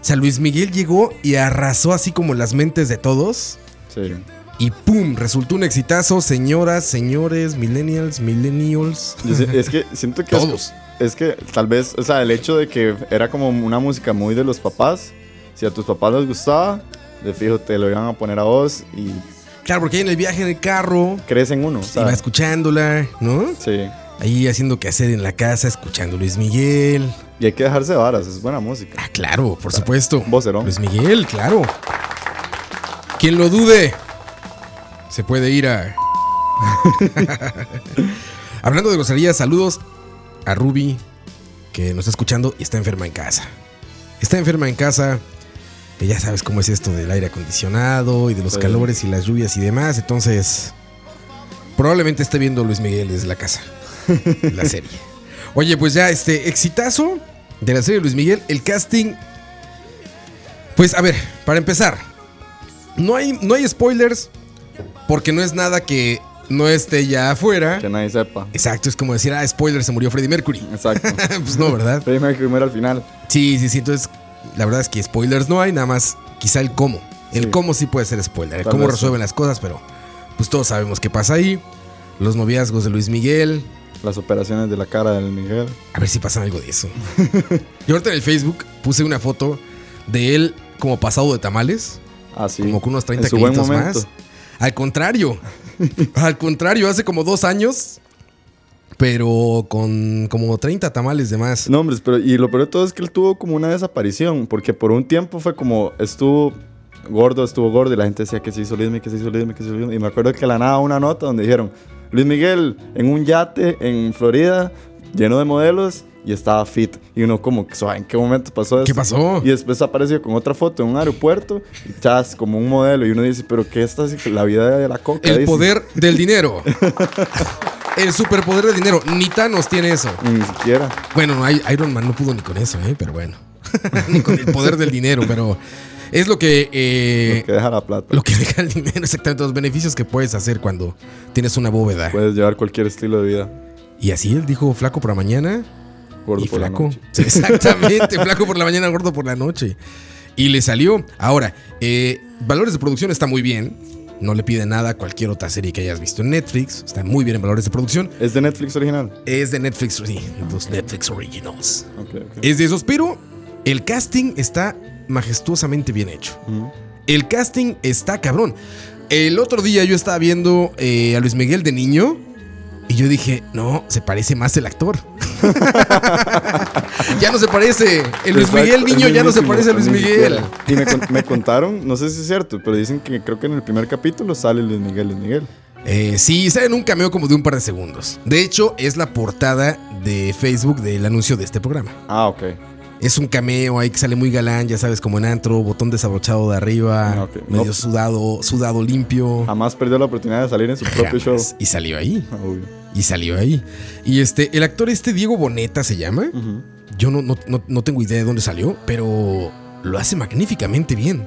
O sea, Luis Miguel llegó y arrasó así como las mentes de todos. Sí. Y ¡pum! Resultó un exitazo, señoras, señores, millennials, millennials. Sé- es que siento que Todos. es que tal vez, o sea, el hecho de que era como una música muy de los papás, si a tus papás les gustaba, de fijo te lo iban a poner a vos y Claro, porque en el viaje en el carro, crees en uno, o sea, iba escuchándola, ¿no? sí. Ahí haciendo que hacer en la casa, escuchando Luis Miguel. Y hay que dejarse de varas, es buena música. Ah, claro, por supuesto. vocerón. Luis Miguel, claro. Quien lo dude, se puede ir a. Hablando de groserías, saludos a Ruby, que nos está escuchando y está enferma en casa. Está enferma en casa, que ya sabes cómo es esto del aire acondicionado y de los Sí. calores y las lluvias y demás. Entonces, probablemente esté viendo Luis Miguel desde la casa, la serie. Oye, pues ya, este exitazo de la serie de Luis Miguel, el casting. Pues a ver, para empezar, no hay, no hay spoilers porque no es nada que no esté ya afuera. Que nadie sepa. Exacto, es como decir, ah, spoiler, se murió Freddie Mercury. Exacto. pues no, ¿verdad? Freddie Mercury muere al final. Sí, sí, sí. Entonces, la verdad es que spoilers no hay, nada más quizá el cómo. El Sí. cómo sí puede ser spoiler, el Tal cómo resuelven las cosas, pero pues todos sabemos qué pasa ahí. Los noviazgos de Luis Miguel. Las operaciones de la cara del Miguel. A ver si pasa algo de eso. Yo ahorita en el Facebook puse una foto de él como pasado de tamales, Ah, sí. como con unos 30 En su buen kilitos momento. más. Al contrario, al contrario, hace como dos años, pero con como 30 tamales de más. No, hombre, pero y lo peor de todo es que él tuvo como una desaparición, porque por un tiempo fue como estuvo gordo, estuvo gordo y la gente decía que se hizo Luis Miguel, que se hizo Luis Miguel, que se hizo Luis Miguel. Y me acuerdo que la nada una nota donde dijeron Luis Miguel en un yate en Florida lleno de modelos y estaba fit. Y uno como, "Suave, ¿en qué momento pasó eso? ¿Qué pasó? Y después apareció con otra foto en un aeropuerto y chas, como un modelo. Y uno dice, pero ¿qué haciendo? La vida de la coca. El dice. poder del dinero. El superpoder del dinero. Ni Thanos tiene eso. Ni siquiera. Bueno, no, Iron Man no pudo ni con eso, ¿eh? pero bueno. ni con el poder del dinero, pero es lo que... eh, que deja la plata. lo que deja el dinero, exactamente. Los beneficios que puedes hacer cuando tienes una bóveda. Puedes llevar cualquier estilo de vida. Y así él dijo flaco por la mañana Gordo y por la flaco. noche. Sí, exactamente, flaco por la mañana, gordo por la noche. Y le salió. Ahora, eh, valores de producción está muy bien. No le pide nada a cualquier otra serie que hayas visto en Netflix. Está muy bien en valores de producción. ¿Es de Netflix original? Es de Netflix, sí, los Netflix Originals. Es de esos, pero el casting está majestuosamente bien hecho. El casting está cabrón. El otro día yo estaba viendo eh, a Luis Miguel de niño y yo dije, no, se parece más el actor. ya no se parece. El Luis Miguel niño ya no se parece a Luis Miguel. Y me, con- me contaron, no sé si es cierto, pero dicen que creo que en el primer capítulo sale Luis Miguel, Luis Miguel. Eh, sí, sale en un cameo como de un par de segundos. De hecho, es la portada de Facebook del anuncio de este programa. Ah, ok. Es un cameo ahí que sale muy galán, ya sabes, como en antro, botón desabrochado de arriba, Ah, medio No. sudado, sudado limpio. Jamás perdió la oportunidad de salir en su propio show. Y salió ahí. Ah, obvio. Y salió ahí. Y este, el actor este Diego Boneta se llama. Yo no, no, no- tengo idea de dónde salió, pero lo hace magníficamente bien.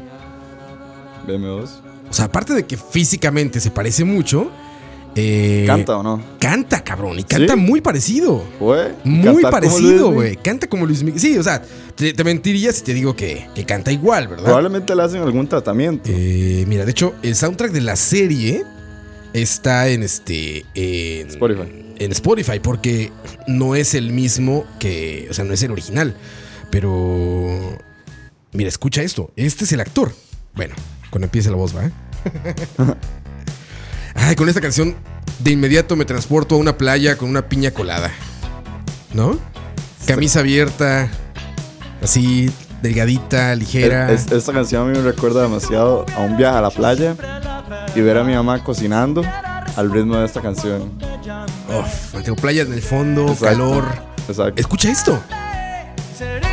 BM2. O sea, aparte de que físicamente se parece mucho, eh, ¿Canta o no? Canta, cabrón. Y canta ¿Sí? muy parecido. Muy parecido, güey. Canta como Luis Miguel. Sí, o sea, te, te mentiría si te digo que, que canta igual, ¿verdad? Probablemente le hacen algún tratamiento. Eh, mira, de hecho, el soundtrack de la serie está en este. En, Spotify. En Spotify, porque no es el mismo que. O sea, no es el original. Pero. Mira, escucha esto. Este es el actor. Bueno, cuando empiece la voz, ¿va? Ay, con esta canción de inmediato me transporto a una playa con una piña colada. ¿No? Camisa abierta, así, delgadita, ligera. Es- esta canción a mí me recuerda demasiado a un viaje a la playa y ver a mi mamá cocinando al ritmo de esta canción. Uf, tengo playa en el fondo, Exacto. calor. Exacto. Escucha esto.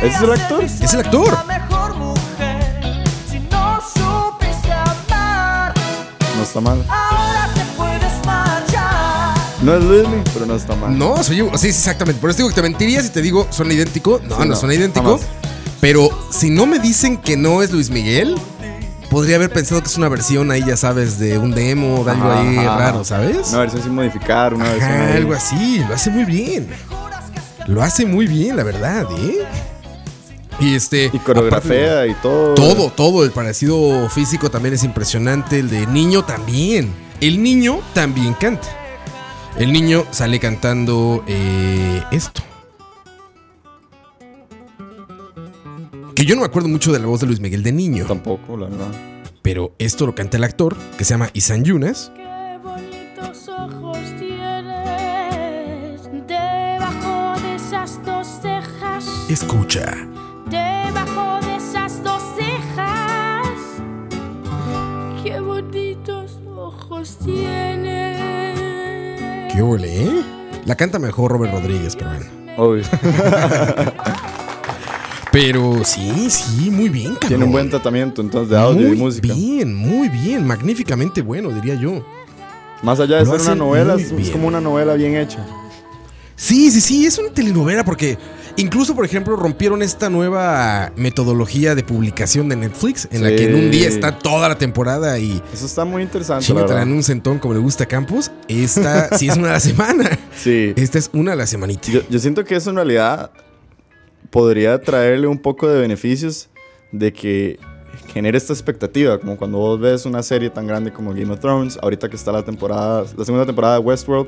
¿Ese es el actor? Es el actor. No está mal. No es Luis Miguel, pero no está mal. No, soy sí, exactamente. Por eso digo que te mentiría si te digo suena idéntico. No, Sí, no, no, suena idéntico. jamás. Pero si no me dicen que no es Luis Miguel, podría haber pensado que es una versión ahí, ya sabes, de un demo, de algo Ajá, ahí ajá. raro, ¿sabes? Una versión sin modificar, una versión. Ajá, ahí. algo así. Lo hace muy bien. Lo hace muy bien, la verdad, ¿eh? Y este. Y coreografía y todo. Todo, todo. El parecido físico también es impresionante. El de niño también. El niño también canta. El niño sale cantando eh, esto. Que yo no me acuerdo mucho de la voz de Luis Miguel de niño. Tampoco, la verdad. Pero esto lo canta el actor, que se llama Isan Yunes. Bonitos ojos tienes debajo de esas dos. Escucha. Qué ole, ¿eh? La canta mejor Robert Rodríguez, pero bueno. Obvio. Pero sí, sí, muy bien, cabrón. Tiene un buen tratamiento entonces de audio muy y música. bien, muy bien. Magníficamente bueno, diría yo. Más allá de Lo ser una novela, es, es bien. como una novela bien hecha. Sí, sí, sí, es una telenovela porque incluso, por ejemplo, rompieron esta nueva metodología de publicación de Netflix en la que en un día está toda la temporada y Eso está muy interesante. en un centón como le gusta a Campos. Esta sí es una a la semana. Sí. Esta es una a la semanita. Yo, yo siento que eso en realidad podría traerle un poco de beneficios de que genere esta expectativa, como cuando vos ves una serie tan grande como Game of Thrones, ahorita que está la temporada, la segunda temporada de Westworld,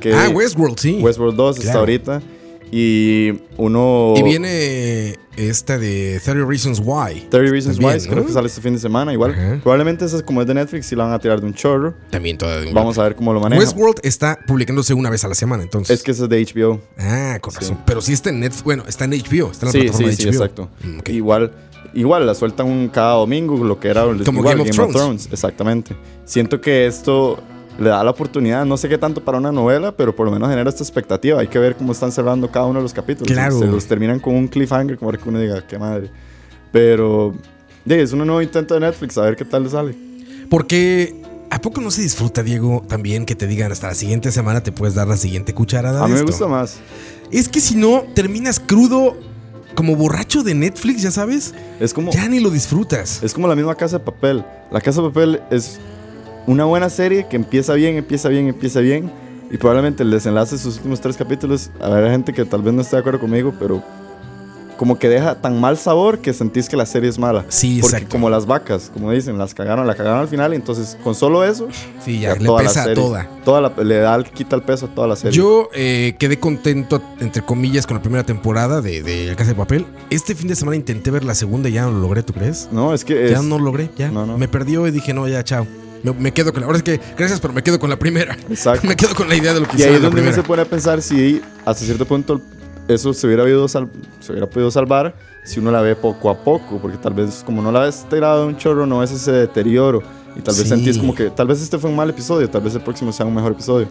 que ah, Westworld, sí. Westworld 2 está ahorita, y uno... Y viene esta de 30 Reasons Why. 30 Reasons También, Why, creo que sale este fin de semana, igual. Ajá. Probablemente esa, como es de Netflix, si la van a tirar de un chorro. También toda de un Vamos a ver cómo lo manejan. Westworld está publicándose una vez a la semana, entonces. Es que ese es de HBO. Ah, con Sí. razón. Pero sí está en Netflix. Bueno, está en HBO. Está en la Sí, plataforma sí, de sí, HBO. exacto. Mm. Igual, igual la sueltan un, cada domingo, lo que era Como igual, Game of Thrones. Exactamente. Siento que esto le da la oportunidad, no sé qué tanto para una novela, pero por lo menos genera esta expectativa. Hay que ver cómo están cerrando cada uno de los capítulos. Claro. Se los terminan con un cliffhanger, como que uno diga, qué madre. Pero, sí, es un nuevo intento de Netflix, a ver qué tal le sale. Porque, ¿a poco no se disfruta, Diego, también que te digan hasta la siguiente semana te puedes dar la siguiente cucharada? A de mí me gusta más. Es que si no, terminas crudo, como borracho de Netflix, ya sabes. Es como, Ya ni lo disfrutas. es como la misma Casa de Papel. La Casa de Papel es una buena serie que empieza bien, empieza bien, empieza bien. Y probablemente el desenlace de sus últimos tres capítulos, a ver, gente que tal vez no esté de acuerdo conmigo, pero como que deja tan mal sabor que sentís que la serie es mala. Sí, Porque exacto. como las vacas, como dicen, las cagaron, la cagaron al final y entonces con solo eso, Sí, ya, le toda la pesa a serie- toda. toda la- le da, quita el peso a toda la serie. Yo eh, quedé contento, entre comillas, con la primera temporada de, de El Casa de Papel. Este fin de semana intenté ver la segunda y ya no lo logré, ¿tú crees? no, es que es, Ya no lo logré, ya. No, no. Me perdió y dije, no, ya, chao. Me, me quedo con la. Ahora es que, gracias, pero me quedo con la primera. Exacto. me quedo con la idea de lo que Y ahí hicieron es en la donde uno se pone a pensar si hasta cierto punto eso se hubiera, habido sal- se hubiera podido salvar si uno la ve poco a poco, porque tal vez como no la ves tirada de un chorro, no ves ese deterioro y tal vez Sí. sentís como que tal vez este fue un mal episodio, tal vez el próximo sea un mejor episodio.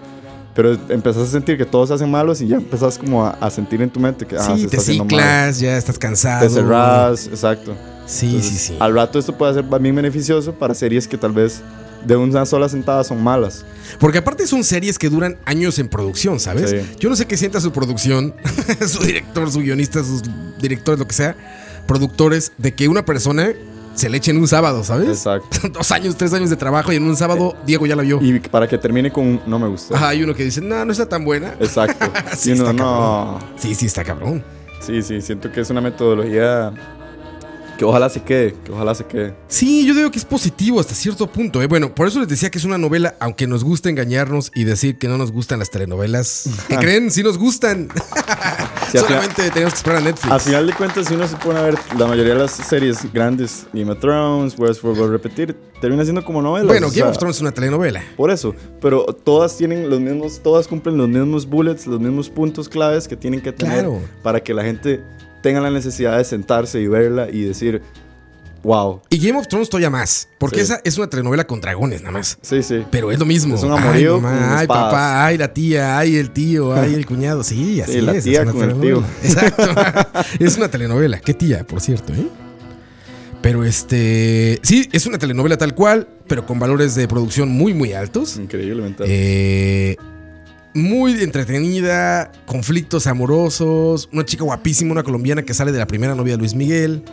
Pero empezás a sentir que todos se hacen malos y ya empezás como a, a sentir en tu mente que ah, se sí, está te mal. ciclas, ya estás cansado. Te cerrás, exacto. Sí, Entonces, sí, sí. Al rato esto puede ser bien beneficioso para series que tal vez de una sola sentada son malas. Porque aparte son series que duran años en producción, ¿sabes? Sí. Yo no sé qué sienta su producción, su director, su guionista, sus directores, lo que sea, productores, de que una persona se le eche en un sábado, ¿sabes? Exacto. Dos años, tres años de trabajo y en un sábado Diego ya la vio. Y para que termine con un no me gustó. Ajá, hay uno que dice, no, no está tan buena. Exacto. Sí, y uno, está no. Sí, sí, está cabrón. Sí, sí, siento que es una metodología que ojalá se quede, que ojalá se quede. Sí, yo digo que es positivo hasta cierto punto. ¿eh? Bueno, por eso les decía que es una novela, aunque nos gusta engañarnos y decir que no nos gustan las telenovelas. ¿Qué creen? Sí nos gustan. Sí, al final- Solamente tenemos que esperar a Netflix. A final de cuentas, si uno se pone a ver la mayoría de las series grandes, Game of Thrones, Westworld, a repetir, termina siendo como novelas. bueno, o Game sea, of Thrones es una telenovela. Por eso, pero todas tienen los mismos, todas cumplen los mismos bullets, los mismos puntos claves que tienen que tener Claro. para que la gente tenga la necesidad de sentarse y verla y decir, wow. Y Game of Thrones todavía más. Porque Sí. esa es una telenovela con dragones, nada más. Sí, sí. Pero es lo mismo. Es un amorío ay, mamá, ay, papá, ay, la tía, ay, el tío, ay, el cuñado. Sí, así Sí, la es. tía es una con el telenovela. Exacto. es una telenovela. Qué tía, por cierto, ¿eh? Pero este. Sí, es una telenovela tal cual, pero con valores de producción muy, muy altos. Increíblemente. Eh, muy entretenida, conflictos amorosos, una chica guapísima, una colombiana que sale de la primera novia de Luis Miguel,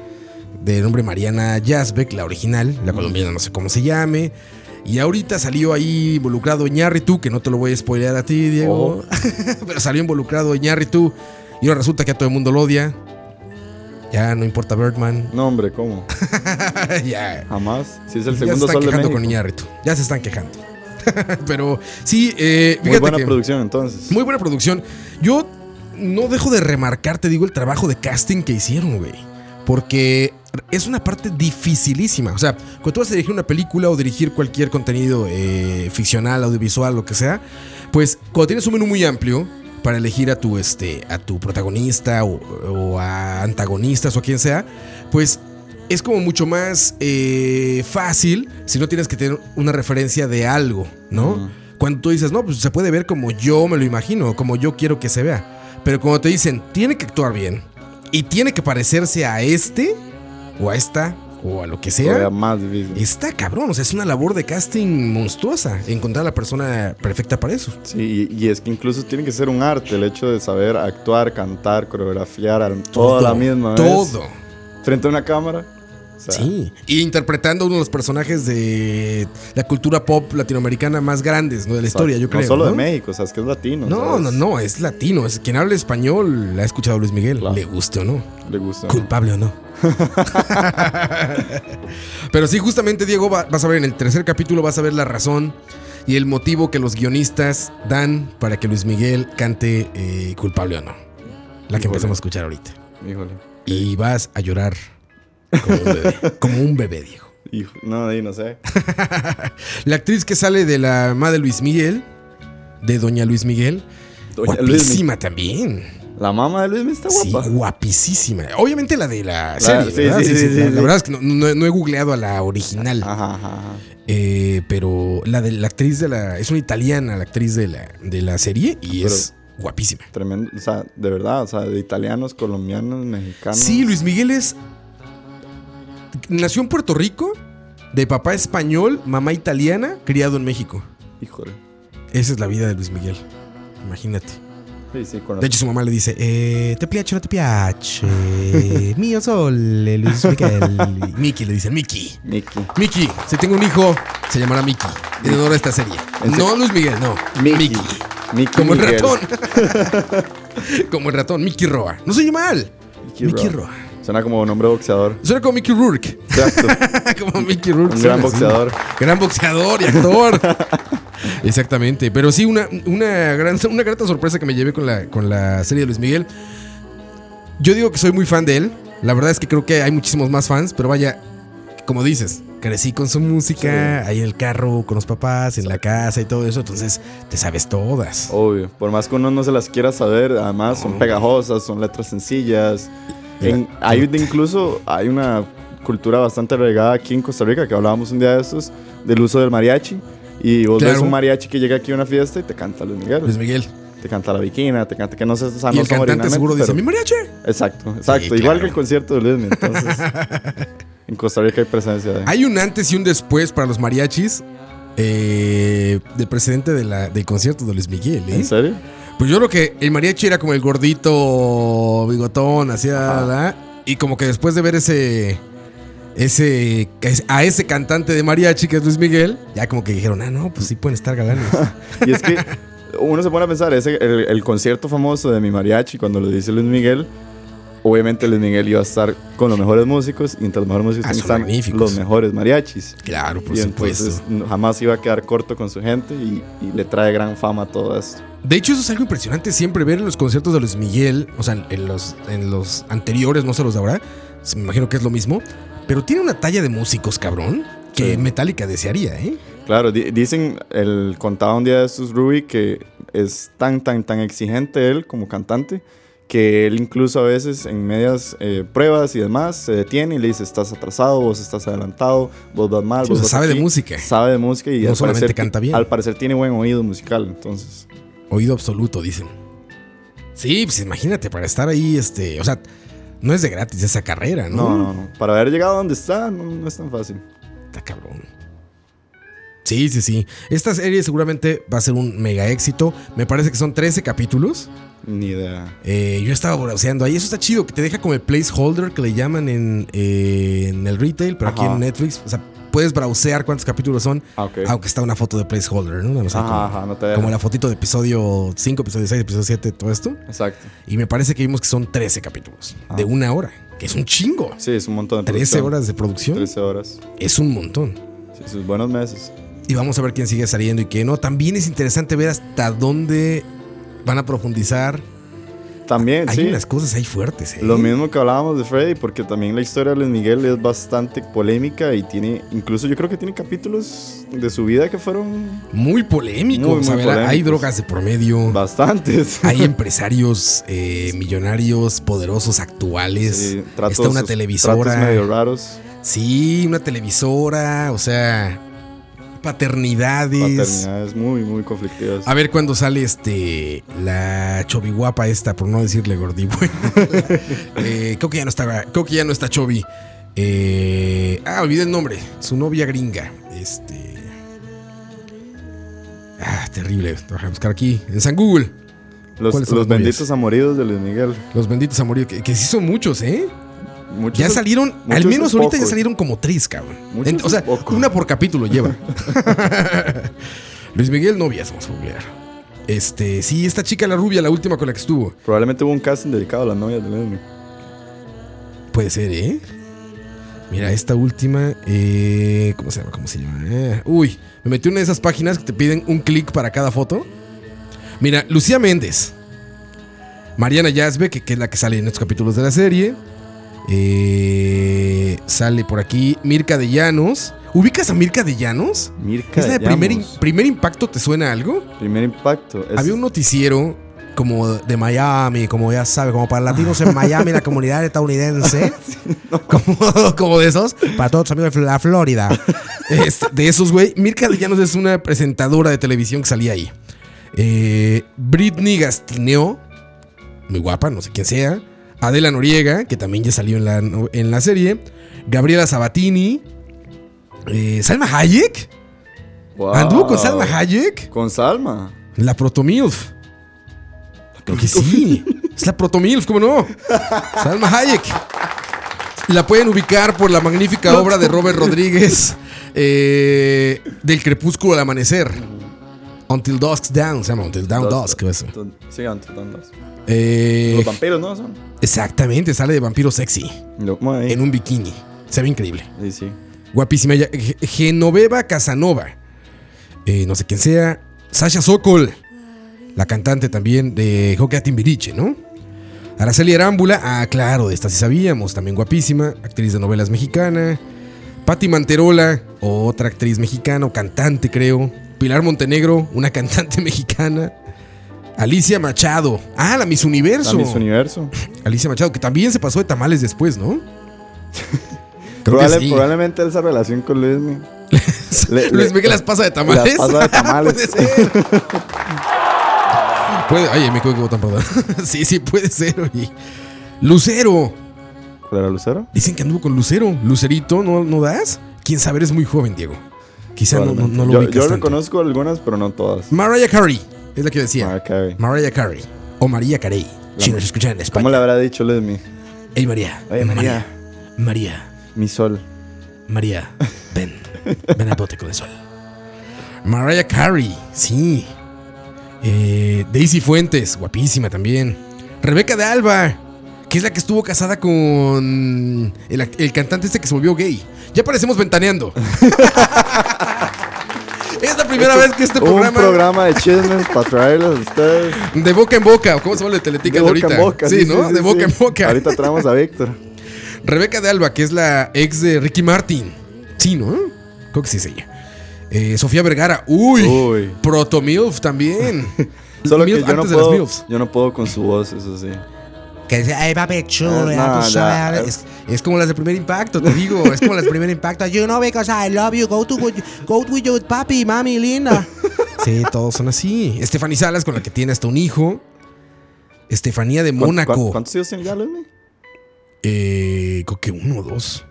de nombre Mariana Yazbek, la original, la colombiana no sé cómo se llame. Y ahorita salió ahí involucrado Iñárritu, que no te lo voy a spoilear a ti, Diego. Pero salió involucrado Iñárritu y ahora resulta que a todo el mundo lo odia. Ya no importa Birdman. no, hombre, ¿cómo? ya. Jamás. Si es el Ya se segundo están sol de quejando México. con Iñárritu. Ya se están quejando. Pero sí, eh, Muy fíjate buena que- producción, entonces. Muy buena producción. Yo no dejo de remarcar, te digo, el trabajo de casting que hicieron, güey. porque es una parte dificilísima. O sea, cuando tú vas a dirigir una película o dirigir cualquier contenido eh, ficcional, audiovisual, lo que sea, pues cuando tienes un menú muy amplio para elegir a tu, este, a tu protagonista o, o a antagonistas o a quien sea, pues es como mucho más eh, fácil si no tienes que tener una referencia de algo, ¿no? Cuando tú dices, no, pues se puede ver como yo me lo imagino, como yo quiero que se vea. Pero cuando te dicen, tiene que actuar bien y tiene que parecerse a este o a esta o a lo que sea, más está cabrón. O sea, es una labor de casting monstruosa encontrar a la persona perfecta para eso. Sí, y, y es que incluso tiene que ser un arte el hecho de saber actuar, cantar, coreografiar, al- toda la misma vez. Todo. Frente a una cámara. Sea, Sí, y interpretando uno de los personajes de la cultura pop latinoamericana más grandes ¿no? de la historia, yo creo. No solo ¿no? de México, o sea, es que es latino. No, ¿sabes? no, no, es latino. Es quien habla español, la ha escuchado Luis Miguel, Claro. le guste o no, Le gusta. culpable o no. Pero sí, justamente, Diego, va- vas a ver en el tercer capítulo, vas a ver la razón y el motivo que los guionistas dan para que Luis Miguel cante eh, culpable o no. La que Híjole. empezamos a escuchar ahorita. Híjole. Y vas a llorar como un bebé. como un bebé, Diego. Hijo- No, di, no sé. La actriz que sale de la mamá de Luis Miguel, de Doña Luis Miguel, Doña guapísima también. La mamá de Luis está Sí, guapa. guapísima. Obviamente la de la serie, sí, ¿verdad? sí, Sí, sí, sí, sí, la, sí. la verdad es que no, no- no he googleado a la original. Ajá, ajá, ajá. Eh, pero la de la actriz de la. Es una italiana, la actriz de la, de la serie, y Pero- es guapísima. Tremendo. O sea, de verdad, o sea, de italianos, colombianos, mexicanos. Sí, Luis Miguel es. Nació en Puerto Rico, de papá español, mamá italiana, criado en México. Híjole. Esa es la vida de Luis Miguel. Imagínate. Sí, sí, De hecho, su mamá le dice: eh, ¿Te piace no te piace? Mío sole, Luis Miguel. Mickey le dice: Mickey. Mickey. Mickey, si tengo un hijo, se llamará Mickey. En honor a esta serie. ¿En No Luis Miguel, no. Mickey. Mickey. Mickey Como el ratón. como el ratón, Mickey Roa. No se oye mal. Mickey. Roa. Suena como nombre boxeador. Suena como Mickey Rourke. Exacto. como Mickey Rourke. Un gran así. boxeador. Gran boxeador y actor. Exactamente. Pero sí, una, una, gran, una grata sorpresa que me llevé con la, con la serie de Luis Miguel. Yo digo que soy muy fan de él. La verdad es que creo que hay muchísimos más fans, pero vaya, como dices, crecí con su música, ahí en el carro, con los papás, en la casa y todo eso, entonces te sabes todas. Obvio. Por más que uno no se las quiera saber, además son pegajosas, son letras sencillas. En- hay de- incluso hay una cultura bastante regada aquí en Costa Rica, que hablábamos un día de estos, del uso del mariachi. Y vos Claro. ves un mariachi que llega aquí a una fiesta y te canta Luis Miguel. Luis Miguel. Te canta la viquina, te canta que no sé, o sea, y no el cantante seguro dice, pero- mi mariachi. Exacto, exacto. Sí, Igual claro. que el concierto de Luis Entonces, en Costa Rica hay presencia de. Hay un antes y un después para los mariachis eh, del presidente de la, del concierto de Luis Miguel. ¿eh? ¿En serio? Pues yo creo que el mariachi era como el gordito bigotón, hacía la- y como que después de ver ese ese a ese cantante de mariachi que es Luis Miguel, ya como que dijeron, "Ah, no, pues sí pueden estar galanes." Y es que uno se pone a pensar, ese, el, el concierto famoso de mi mariachi, cuando lo dice Luis Miguel, obviamente Luis Miguel iba a estar con los mejores músicos y entre los mejores músicos Ah, están magníficos. los mejores mariachis. claro, por y supuesto. entonces jamás iba a quedar corto con su gente y, y le trae gran fama a todo esto. De hecho, eso es algo impresionante siempre ver en los conciertos de Luis Miguel, o sea, en los, en los anteriores, no sé los de ahora, me imagino que es lo mismo, pero tiene una talla de músicos, cabrón, que Sí. Metallica desearía, ¿eh? Claro, di- dicen, el contaba un día de estos Ruby que es tan, tan, tan exigente él como cantante que él incluso a veces en medias eh, pruebas y demás se detiene y le dice, estás atrasado, vos estás adelantado, vos vas mal, Sí, o sea, vas sabe de aquí". música. Sabe de música y No al solamente parecer, canta bien. al parecer tiene buen oído musical, entonces. Oído absoluto, dicen. Sí, pues imagínate, para estar ahí, este, o sea, no es de gratis esa carrera, ¿no? No, no, no. Para haber llegado a donde está, no, no es tan fácil. Está cabrón. Sí, sí, sí. Esta serie seguramente va a ser un mega éxito. Me parece que son 13 capítulos. Ni idea. Eh, yo estaba browseando ahí. Eso está chido, que te deja como el placeholder que le llaman en, eh, en el retail, pero aquí en Netflix. O sea, puedes browsear cuántos capítulos son, Ah, ok. aunque está una foto de placeholder, ¿no? O sea, Ajá, como, ajá, no te como la fotito de episodio 5, episodio 6, episodio 7, todo esto. Exacto. Y me parece que vimos que son 13 capítulos Ah. de una hora, que es un chingo. Sí, es un montón de 13 producción. horas de producción 13 horas. es un montón. Sí, sus buenos meses. Y vamos a ver quién sigue saliendo y quién no. También es interesante ver hasta dónde van a profundizar También, Hay sí. unas cosas ahí fuertes, ¿eh? Lo mismo que hablábamos de Freddy, porque también la historia de Luis Miguel es bastante polémica y tiene, incluso yo creo que tiene capítulos de su vida que fueron Muy polémicos. Muy, muy a ver, hay drogas de por medio. bastantes. Hay empresarios eh, millonarios, poderosos, actuales. Sí, tratos- Está una tratos televisora. medio raros. Sí, una televisora. O sea, paternidades. Paternidades muy, muy conflictivas. A ver cuándo sale este la Chobi guapa esta, por no decirle gordi. Bueno, eh, creo que ya no estaba, creo que ya no está Chobi. Eh, ah, olvidé el nombre. Su novia gringa. Este. Ah, terrible. Voy a buscar aquí en San Google. Los, ¿cuáles son los benditos amoridos de Luis Miguel. Los benditos amoríos, que, que sí son muchos, ¿eh? Muchos Ya salieron, muchos al menos ahorita ya salieron como tres, cabrón. Muchos o sea, una por capítulo lleva. Luis Miguel novias, vamos a googlear. Este, sí, esta chica la rubia, la última con la que estuvo. Probablemente hubo un casting dedicado a las novias de Miguel. Puede ser, ¿eh? Mira, esta última, eh, ¿cómo se llama? ¿Cómo se llama? Eh, uy, me metí una de esas páginas que te piden un clic para cada foto. Mira, Lucía Méndez, Mariana Yazbe, que, que es la que sale en estos capítulos de la serie. Eh, sale por aquí Mirka de Llanos. ¿Ubicas a Mirka de Llanos? Mirka ¿Es la de de primer, primer impacto? ¿Te suena algo? Primer impacto. es- Había un noticiero como de Miami, como ya sabe, como para latinos en Miami, la comunidad estadounidense. como, como de esos, para todos los amigos de la Florida. De esos, güey. Mirka de Llanos es una presentadora de televisión que salía ahí. Eh, Britney Gastineo, muy guapa, no sé quién sea. Adela Noriega, que también ya salió en la, en la serie. Gabriela Sabatini. eh, Salma Hayek. Wow. ¿Anduvo con Salma Hayek? Con Salma. La Protomilf. Creo que sí. Es la Protomilf, ¿cómo no? Salma Hayek. La pueden ubicar por la magnífica obra de Robert Rodríguez eh, Del crepúsculo al amanecer. Until Dusk's Down, se llama Until Down Dusk. eso. Sí, antes Down Dusk. Eh, Los vampiros, ¿no? Son. exactamente, sale de vampiro sexy en un bikini. Se ve increíble. Sí, sí. Guapísima ella. Genoveva Casanova. Eh, no sé quién sea. Sasha Sokol. La cantante también de Hockey Timbiriche, ¿no? Araceli Arámbula. Ah, claro, de esta sí sabíamos. También guapísima. Actriz de novelas mexicana. Patti Manterola. Otra actriz mexicana o cantante, creo. Pilar Montenegro. Una cantante mexicana. Alicia Machado. Ah, la Miss Universo. La Miss Universo. Alicia Machado, que también se pasó de tamales después, ¿no? Probable- sí. Probablemente esa relación con Luis Miguel. Le- Luis Miguel las pasa de tamales. Las pasa de tamales. puede ser. Puede, ay, me equivoqué botón, perdón. sí, sí, puede ser, oye. Lucero. ¿Cuál era Lucero? Dicen que anduvo con Lucero. Lucerito, ¿no, no das? Quién sabe, eres muy joven, Diego. Quizá no, no, no lo yo, ubicas yo reconozco algunas, pero no todas. Mariah Carey. Es la que decía. Mariah Carey. Mariah Carey. O María Carey. Si nos escuchan en España. ¿Cómo le habrá dicho Luis Miguel? Ey, María. Oye, María. María. Mi sol. María, ven. Ven al bote con el sol. Mariah Carey, sí. Eh, Daisy Fuentes, guapísima también. Rebeca de Alba, que es la que estuvo casada con el cantante este que se volvió gay. Ya parecemos ventaneando. es la primera vez que este programa, Un programa de chismes para traerlos a ustedes. de boca en boca, cómo se llama el De teletica de boca ahorita. en boca. sí, ¿no? de boca en boca. Ahorita traemos a Víctor. Rebeca de Alba, que es la ex de Ricky Martin. Sí, ¿no? Creo que sí es ella. Eh, Sofía Vergara. Uy. Uy. Proto MILF también. Solo que MILF yo no, antes de las puedo, yo no puedo con su voz, eso sí. Que dice, ay, papi chulo, no, tú sabes". es- como las de primer impacto, te digo. Es como las de primer impacto. You know, because I love you. Go to go with your papi, mami, linda. Sí, todos son así. Stephanie Salas, con la que tiene hasta un hijo. Estefanía de ¿Cuán- Mónaco. cuán- ¿Cuántos hijos tiene ya Luis? Eh, creo que uno o dos.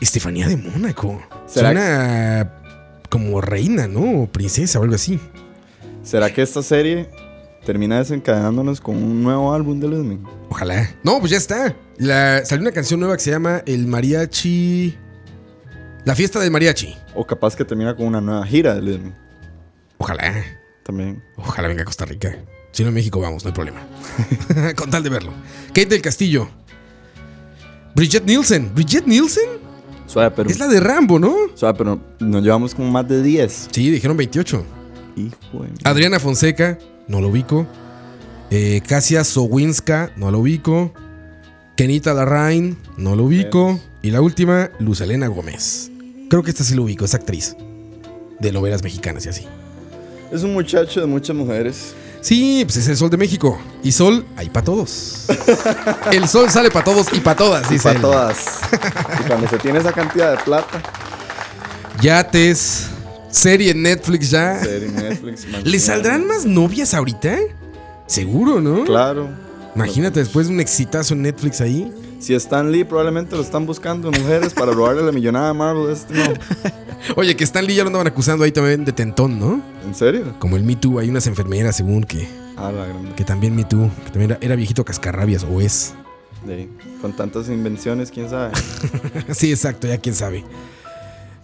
Estefanía de Mónaco. ¿Será Suena como reina, ¿no? O princesa o algo así. ¿Será que esta serie termina desencadenándonos con un nuevo álbum de Miguel? Ojalá. No, pues ya está. La, salió una canción nueva que se llama El Mariachi. La fiesta del mariachi. O capaz que termina con una nueva gira de Miguel. Ojalá. También. Ojalá venga a Costa Rica. Si no, en México vamos, no hay problema. Con tal de verlo. Kate del Castillo. Bridget Nielsen. ¿Bridget Nielsen? Suave, pero. Es la de Rambo, ¿no? Suave, pero nos llevamos como más de 10. Sí, dijeron 28. Hijo de... Adriana Fonseca, no lo ubico. Eh, Kasia Sowinska, no lo ubico. Kenita Larraín, no lo ubico. Y la última, Luz Elena Gómez. Creo que esta sí lo ubico, es actriz. De novelas mexicanas y así. Es un muchacho de muchas mujeres. Sí, pues es el sol de México. Y sol hay para todos. el sol sale para todos y para todas, dice. Para todas. y cuando se tiene esa cantidad de plata, Yates, serie en Netflix ya. serie Netflix. ¿Le saldrán más novias ahorita? Seguro, ¿no? Claro. Imagínate después de un exitazo en Netflix ahí. Si Stan Lee probablemente lo están buscando mujeres para robarle la millonada a Marvel. Este no. Oye, que Stan Lee ya lo andaban acusando ahí también de tentón, ¿no? ¿En serio? Como el Me Too, hay unas enfermeras según que, Ah, la grande. que también Me Too, que también era, era viejito cascarrabias o es. Con tantas invenciones, quién sabe. sí, exacto, ya quién sabe.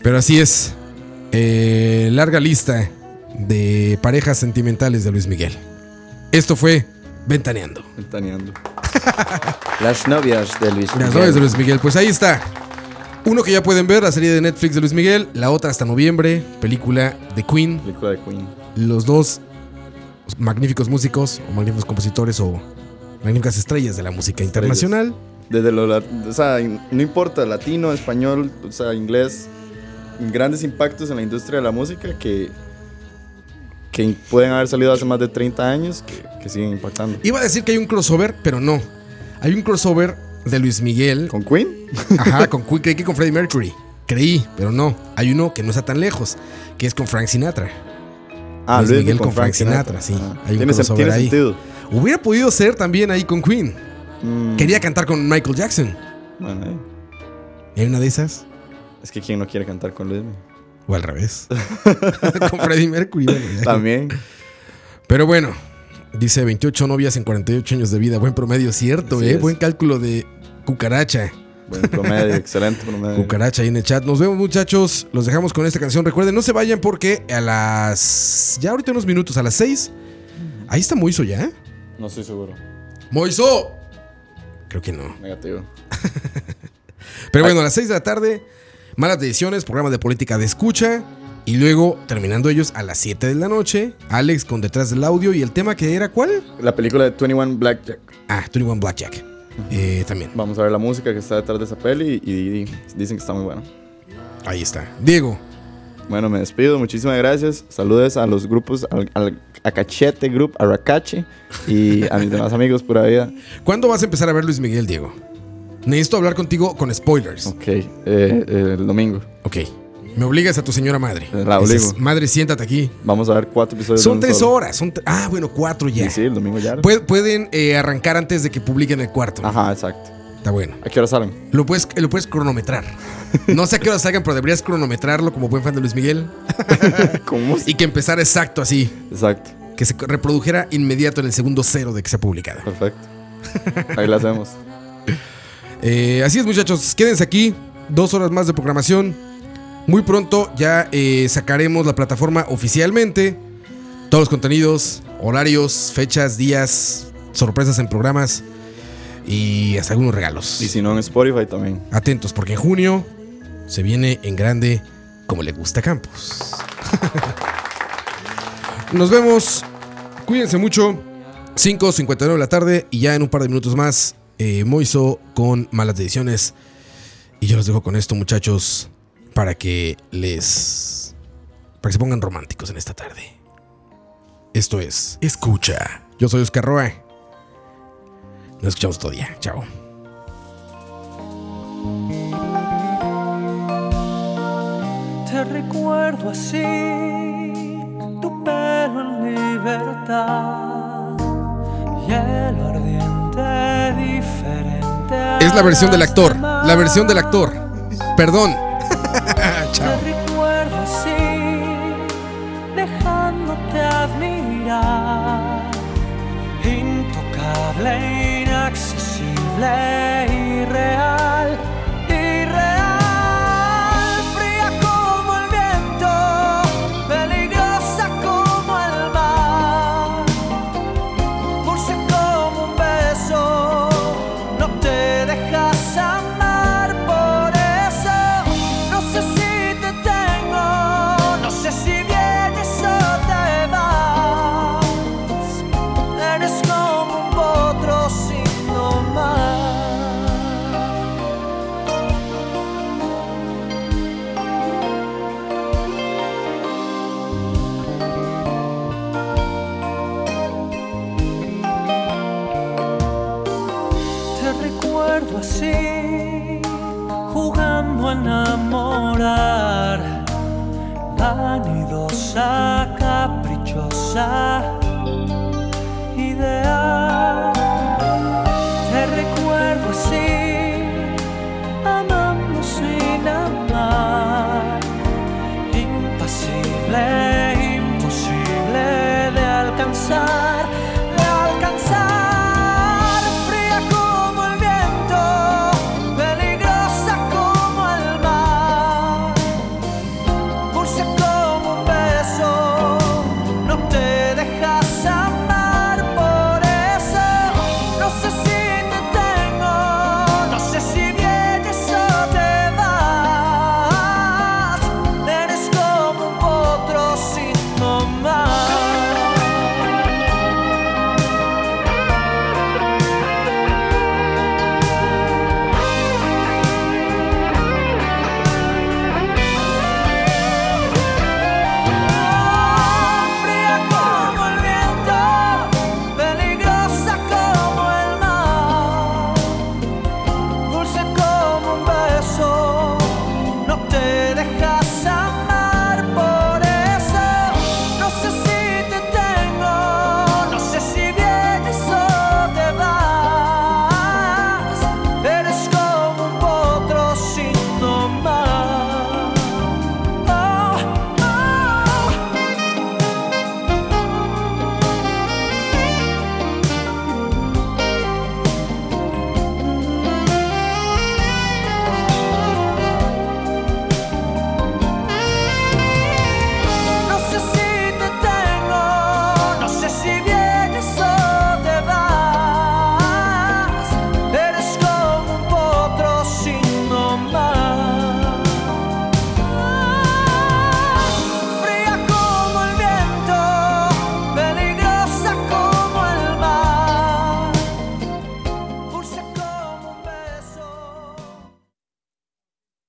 Pero así es. Eh, larga lista de parejas sentimentales de Luis Miguel. Esto fue Ventaneando. Ventaneando. Las novias de Luis Las novias de Luis Miguel. Pues ahí está. Uno que ya pueden ver, la serie de Netflix de Luis Miguel. La otra hasta noviembre, película de Queen. Película de Queen. Los dos magníficos músicos, o magníficos compositores, o magníficas estrellas de la música internacional. Desde lo, o sea, no importa, latino, español, o sea, inglés, grandes impactos en la industria de la música que, que pueden haber salido hace más de 30 años que, que siguen impactando. Iba a decir que hay un crossover, pero no. Hay un crossover de Luis Miguel. ¿Con Queen? Ajá, con Queen, creí que con Freddie Mercury. Creí, pero no. Hay uno que no está tan lejos, que es con Frank Sinatra. Ah, Luis Luis Miguel con Frank Sinatra, sí. Ah, Hay un tiene, crossover tiene ahí. sentido. Hubiera podido ser también ahí con Queen. Mm, Quería cantar con Michael Jackson. bueno, eh, ¿Y hay una de esas? Es que quién no quiere cantar con Luis Miguel? O al revés. con Freddie Mercury. bueno. También. Pero bueno, dice 28 novias en 48 años de vida. Buen promedio, cierto, Así ¿eh? es. Buen cálculo de cucaracha. Buen promedio, excelente promedio. Cucaracha ahí en el chat. Nos vemos, muchachos. Los dejamos con esta canción. Recuerden, no se vayan porque a las. Ya ahorita unos minutos, a las 6. Ahí está Moiso ya. No estoy seguro. ¡Moiso! Creo que no. Negativo. Pero bueno, a las 6 de la tarde, malas decisiones, programa de política de escucha. Y luego, terminando ellos, a las 7 de la noche, Alex con detrás del audio. Y el tema que era, ¿cuál? La película de 21 Blackjack. Ah, 21 Blackjack. Eh, también. Vamos a ver la música que está detrás de esa peli y, y dicen que está muy buena. Ahí está. Diego, Bueno, me despido. Muchísimas gracias. Saludos a los grupos, al, al a Cachete Group, a Racache y a mis demás amigos pura vida. ¿cuándo vas a empezar a ver Luis Miguel, Diego? Necesito hablar contigo con spoilers. Ok, eh, eh, el domingo. Ok. Me obligas a tu señora madre. La Dices, obligo. madre, siéntate aquí. Vamos a ver cuatro episodios. Son tres solo. horas. Son ah, bueno, cuatro ya. Sí, sí, el domingo ya. Pue- Pueden eh, arrancar antes de que publiquen el cuarto. Ajá, exacto. Está bueno. ¿A qué hora salen? Lo puedes, lo puedes cronometrar. No sé a qué hora salgan, pero deberías cronometrarlo como buen fan de Luis Miguel. ¿Cómo? Y que empezara exacto así. Exacto, Que se reprodujera inmediato en el segundo cero de que sea publicada. perfecto. Ahí la hacemos. Eh, así es, muchachos. Quédense aquí. Dos horas más de programación. Muy pronto ya eh, sacaremos la plataforma oficialmente. Todos los contenidos, horarios, fechas, días, sorpresas en programas y hasta algunos regalos. Y si no, en Spotify también. Atentos, porque en junio se viene en grande como le gusta a Campos. Nos vemos. Cuídense mucho. 5.59 de la tarde y ya en un par de minutos más, eh, Moiso con malas decisiones. Y yo los dejo con esto, muchachos, para que les. para que se pongan románticos en esta tarde. Esto es Escucha. Yo soy Oscar Roa. Nos escuchamos todo día. Chao. Te recuerdo así, tu pelo en libertad y el ardiente Es la versión del actor. La versión del actor. Perdón. Chao. Te recuerdo así, dejándote admirar. Intocable, inaccesible, irreal. caprichosa, ideal. Te recuerdo así, amamos sin amar, impasible, imposible de alcanzar.